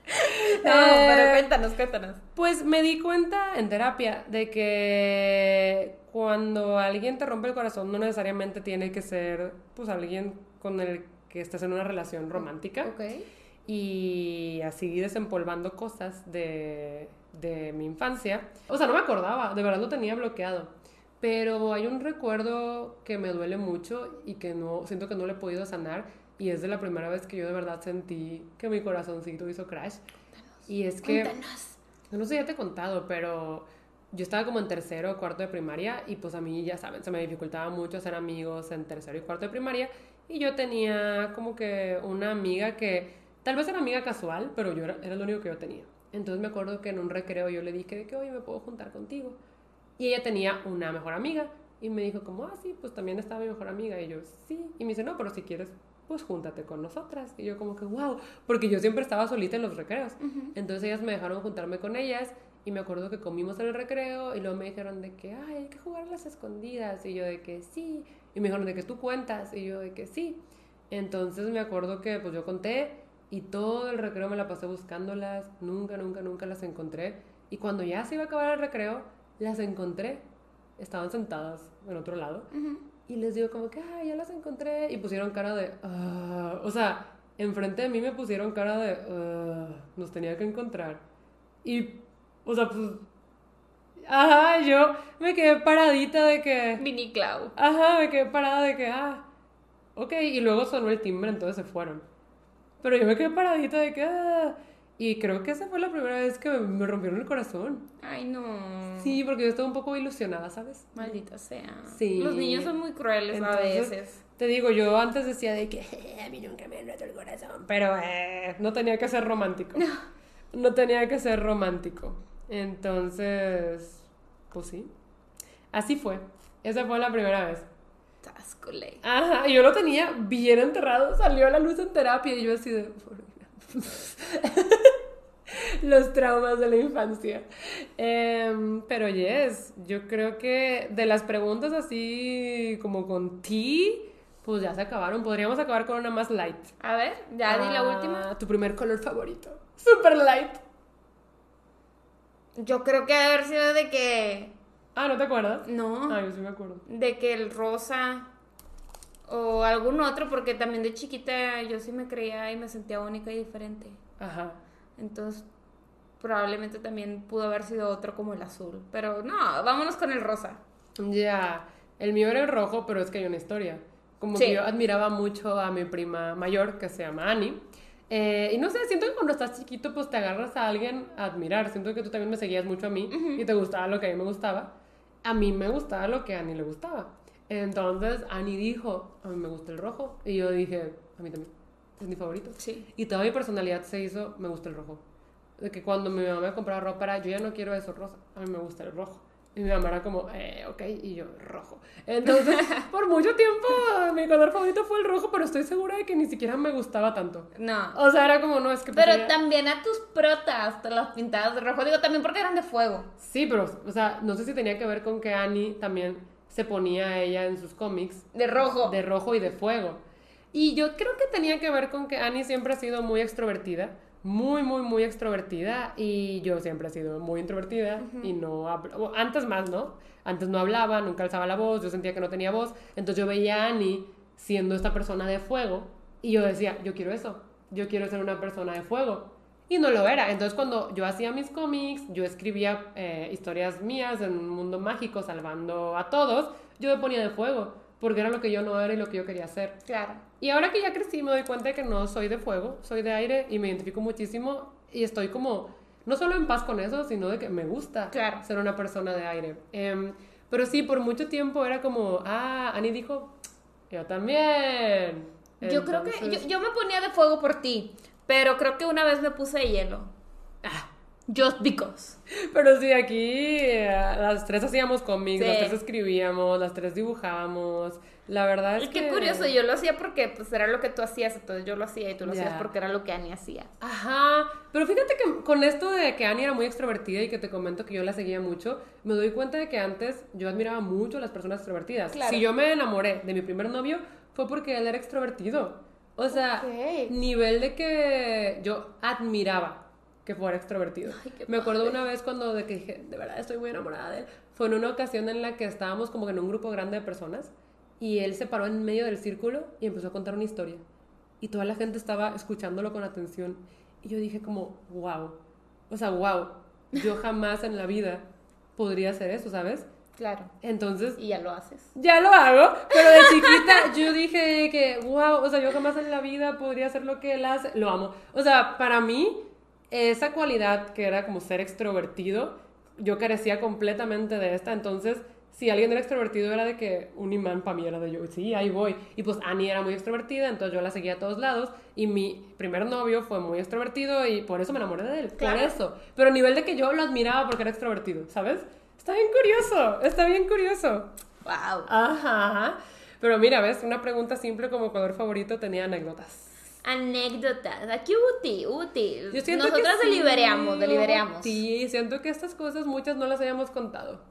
No, Eh, pero cuéntanos, cuéntanos. Pues me di cuenta en terapia de que cuando alguien te rompe el corazón no necesariamente tiene que ser pues alguien con el que estés en una relación romántica Ok. y así desempolvando cosas de, de mi infancia. O sea, no me acordaba, de verdad lo tenía bloqueado. Pero hay un recuerdo que me duele mucho y que no siento que no le he podido sanar y es de la primera vez que yo de verdad sentí que mi corazoncito hizo crash. Y es que Cuéntanos. no sé ya te he contado, pero yo estaba como en tercero o cuarto de primaria y pues a mí, ya saben, se me dificultaba mucho hacer amigos en tercero y cuarto de primaria y yo tenía como que una amiga que tal vez era amiga casual, pero yo era, era lo único que yo tenía. Entonces me acuerdo que en un recreo yo le dije de que, oye, me puedo juntar contigo. Y ella tenía una mejor amiga y me dijo como, ah, sí, pues también estaba mi mejor amiga. Y yo, sí. Y me dice, no, pero si quieres, pues júntate con nosotras. Y yo como que, wow, porque yo siempre estaba solita en los recreos. Entonces ellas me dejaron juntarme con ellas y me acuerdo que comimos en el recreo y luego me dijeron de que, ay, hay que jugar a las escondidas. Y yo de que sí. Y me dijeron de que tú cuentas. Y yo de que sí. Entonces me acuerdo que pues yo conté y todo el recreo me la pasé buscándolas. Nunca, nunca, nunca las encontré. Y cuando ya se iba a acabar el recreo, las encontré. Estaban sentadas en otro lado. Y les digo como que, ay, ya las encontré. Y pusieron cara de, "Ah". o sea, enfrente de mí me pusieron cara de, "Ah, nos tenía que encontrar. Y, o sea, pues, ajá, yo me quedé paradita de que, Mini Clau. ajá, me quedé parada de que, ah, ok. Y luego sonó el timbre, entonces se fueron. Pero yo me quedé paradita de que, ah. Y creo que esa fue la primera vez que me, rompieron el corazón. Ay, no. Sí, porque yo estaba un poco ilusionada, ¿sabes? Maldita sea. Sí. Los niños son muy crueles a Entonces, veces. Te digo, yo antes decía de que "Eh, a mí nunca me roto el corazón, pero eh, no tenía que ser romántico. No tenía que ser romántico. Entonces, pues sí. Así fue. Esa fue la primera vez. Tascole. Ajá, yo lo tenía bien enterrado, salió a la luz en terapia y yo así de... <laughs> Los traumas de la infancia. Em, pero yes, yo creo que de las preguntas así como con ti, pues ya se acabaron. Podríamos acabar con una más light. A ver, ya di la Ah, última. Tu primer color favorito. Super light. Yo creo que haber sido de que. Ah, ¿no te acuerdas? No. Ah, yo sí me acuerdo. De que el rosa. O algún otro, porque también de chiquita yo sí me creía y me sentía única y diferente. Ajá. Entonces, probablemente también pudo haber sido otro como el azul. Pero no, vámonos con el rosa. Ya, el mío era el rojo, pero es que hay una historia. Como Sí. que yo admiraba mucho a mi prima mayor, que se llama Annie. Eh, y no sé, siento que cuando estás chiquito, pues te agarras a alguien a admirar. Siento que tú también me seguías mucho a mí y te gustaba lo que a mí me gustaba. A mí me gustaba lo que a Annie le gustaba. Entonces Annie dijo, a mí me gusta el rojo. Y yo dije, a mí también. Es mi favorito. Sí. Y toda mi personalidad se hizo, me gusta el rojo. De que cuando mi mamá me compraba ropa era, yo ya no quiero eso rosa, a mí me gusta el rojo. Y mi mamá era como, eh, ok, y yo, rojo. Entonces, <laughs> por mucho tiempo, mi color favorito fue el rojo, pero estoy segura de que ni siquiera me gustaba tanto. No. O sea, era como, no, es que... Pero prefería- también a tus protas te las pintabas de rojo. Digo, también porque eran de fuego. Sí, pero, o sea, no sé si tenía que ver con que Annie también se ponía ella en sus cómics De rojo. de rojo y de fuego. Y yo creo que tenía que ver con que Annie siempre ha sido muy extrovertida, muy, muy, muy extrovertida, y yo siempre he sido muy introvertida y no hablo, antes más, ¿no? Antes no hablaba, nunca alzaba la voz, yo sentía que no tenía voz, entonces yo veía a Annie siendo esta persona de fuego y yo decía, yo quiero eso, yo quiero ser una persona de fuego. Y no lo era. Entonces cuando yo hacía mis cómics, yo escribía eh, historias mías en un mundo mágico, salvando a todos, yo me ponía de fuego, porque era lo que yo no era y lo que yo quería hacer. Claro. Y ahora que ya crecí me doy cuenta de que no soy de fuego, soy de aire y me identifico muchísimo y estoy como, no solo en paz con eso, sino de que me gusta Claro. ser una persona de aire. Em, pero sí, por mucho tiempo era como, ah, Annie dijo, yo también. Yo creo que. Entonces- Yo, yo me ponía de fuego por ti. Pero creo que una vez me puse de hielo. Ah, just because. Pero sí, aquí eh, las tres hacíamos cómics, Sí. las tres escribíamos, las tres dibujábamos. La verdad es Es que... que curioso, yo lo hacía porque pues era lo que tú hacías, entonces yo lo hacía y tú lo hacías porque era lo que Annie hacía. Ajá, pero fíjate que con esto de que Annie era muy extrovertida y que te comento que yo la seguía mucho, me doy cuenta de que antes yo admiraba mucho a las personas extrovertidas. Claro. Si yo me enamoré de mi primer novio fue porque él era extrovertido. O sea, Ok. nivel de que yo admiraba que fuera extrovertido. Ay, me acuerdo una vez cuando de que dije, de verdad estoy muy enamorada de él. Fue en una ocasión en la que estábamos como que en un grupo grande de personas y él se paró en medio del círculo y empezó a contar una historia. Y toda la gente estaba escuchándolo con atención. Y yo dije como, wow. O sea, wow. Yo jamás en la vida podría hacer eso, ¿sabes? Claro. Entonces, Y ya lo haces. ya lo hago, pero de chiquita yo dije que, wow, o sea, yo jamás en la vida podría hacer lo que él hace. Lo amo. O sea, para mí, esa cualidad que era como ser extrovertido, yo carecía completamente de esta, entonces si alguien era extrovertido era de que un imán para mí era de yo, sí, ahí voy. Y pues Annie era muy extrovertida, entonces yo la seguía a todos lados. Y mi primer novio fue muy extrovertido y por eso me enamoré de él. Claro. Por eso. Pero a nivel de que yo lo admiraba porque era extrovertido, ¿sabes? Está bien curioso, está bien curioso. Wow. Ajá. Pero mira, ¿ves? Una pregunta simple como color favorito tenía anécdotas. Anécdotas. Aquí útil, útil. Yo siento que Nosotras sí, deliberamos, deliberamos. Sí, siento que estas cosas muchas no las hayamos contado.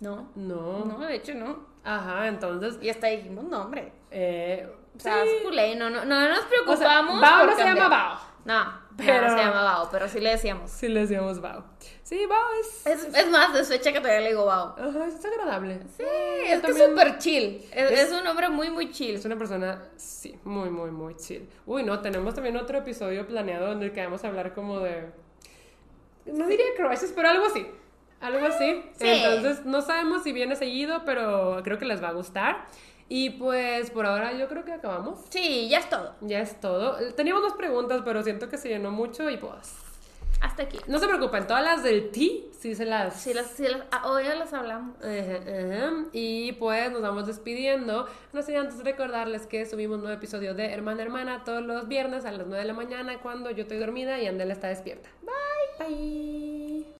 No. No. No, de hecho no. Ajá, entonces. Y hasta dijimos nombre. Eh, O sea, sí. culé, no, no, no nos O sea, preocupamos. Bao no se llama. Bao. No, Pero- no se llama Bao, pero sí le decíamos. Sí, le decíamos Bao. Sí, Bao es. Es, es más, es fecha que todavía le digo Bao. Ajá, es agradable. Sí, es que es súper chill. Es, Es- es un hombre muy, muy chill. Es una persona, sí, muy, muy, muy chill. Uy, no, tenemos también otro episodio planeado en el que vamos a hablar como de. No diría crushes, pero algo así. Algo así. Sí. Entonces, no sabemos si viene seguido, pero creo que les va a gustar. Y pues por ahora yo creo que acabamos. Sí, ya es todo. Ya es todo. Teníamos más preguntas, pero siento que se llenó mucho y pues. Hasta aquí. No se preocupen, todas las del T sí se las. Sí, las, sí, las, ah, hoy ya las hablamos. Ajá, ajá. Y pues nos vamos despidiendo. No sé antes de recordarles que subimos un nuevo episodio de Hermana Hermana todos los viernes a las 9 de la mañana cuando yo estoy dormida y Andela está despierta. Bye. Bye.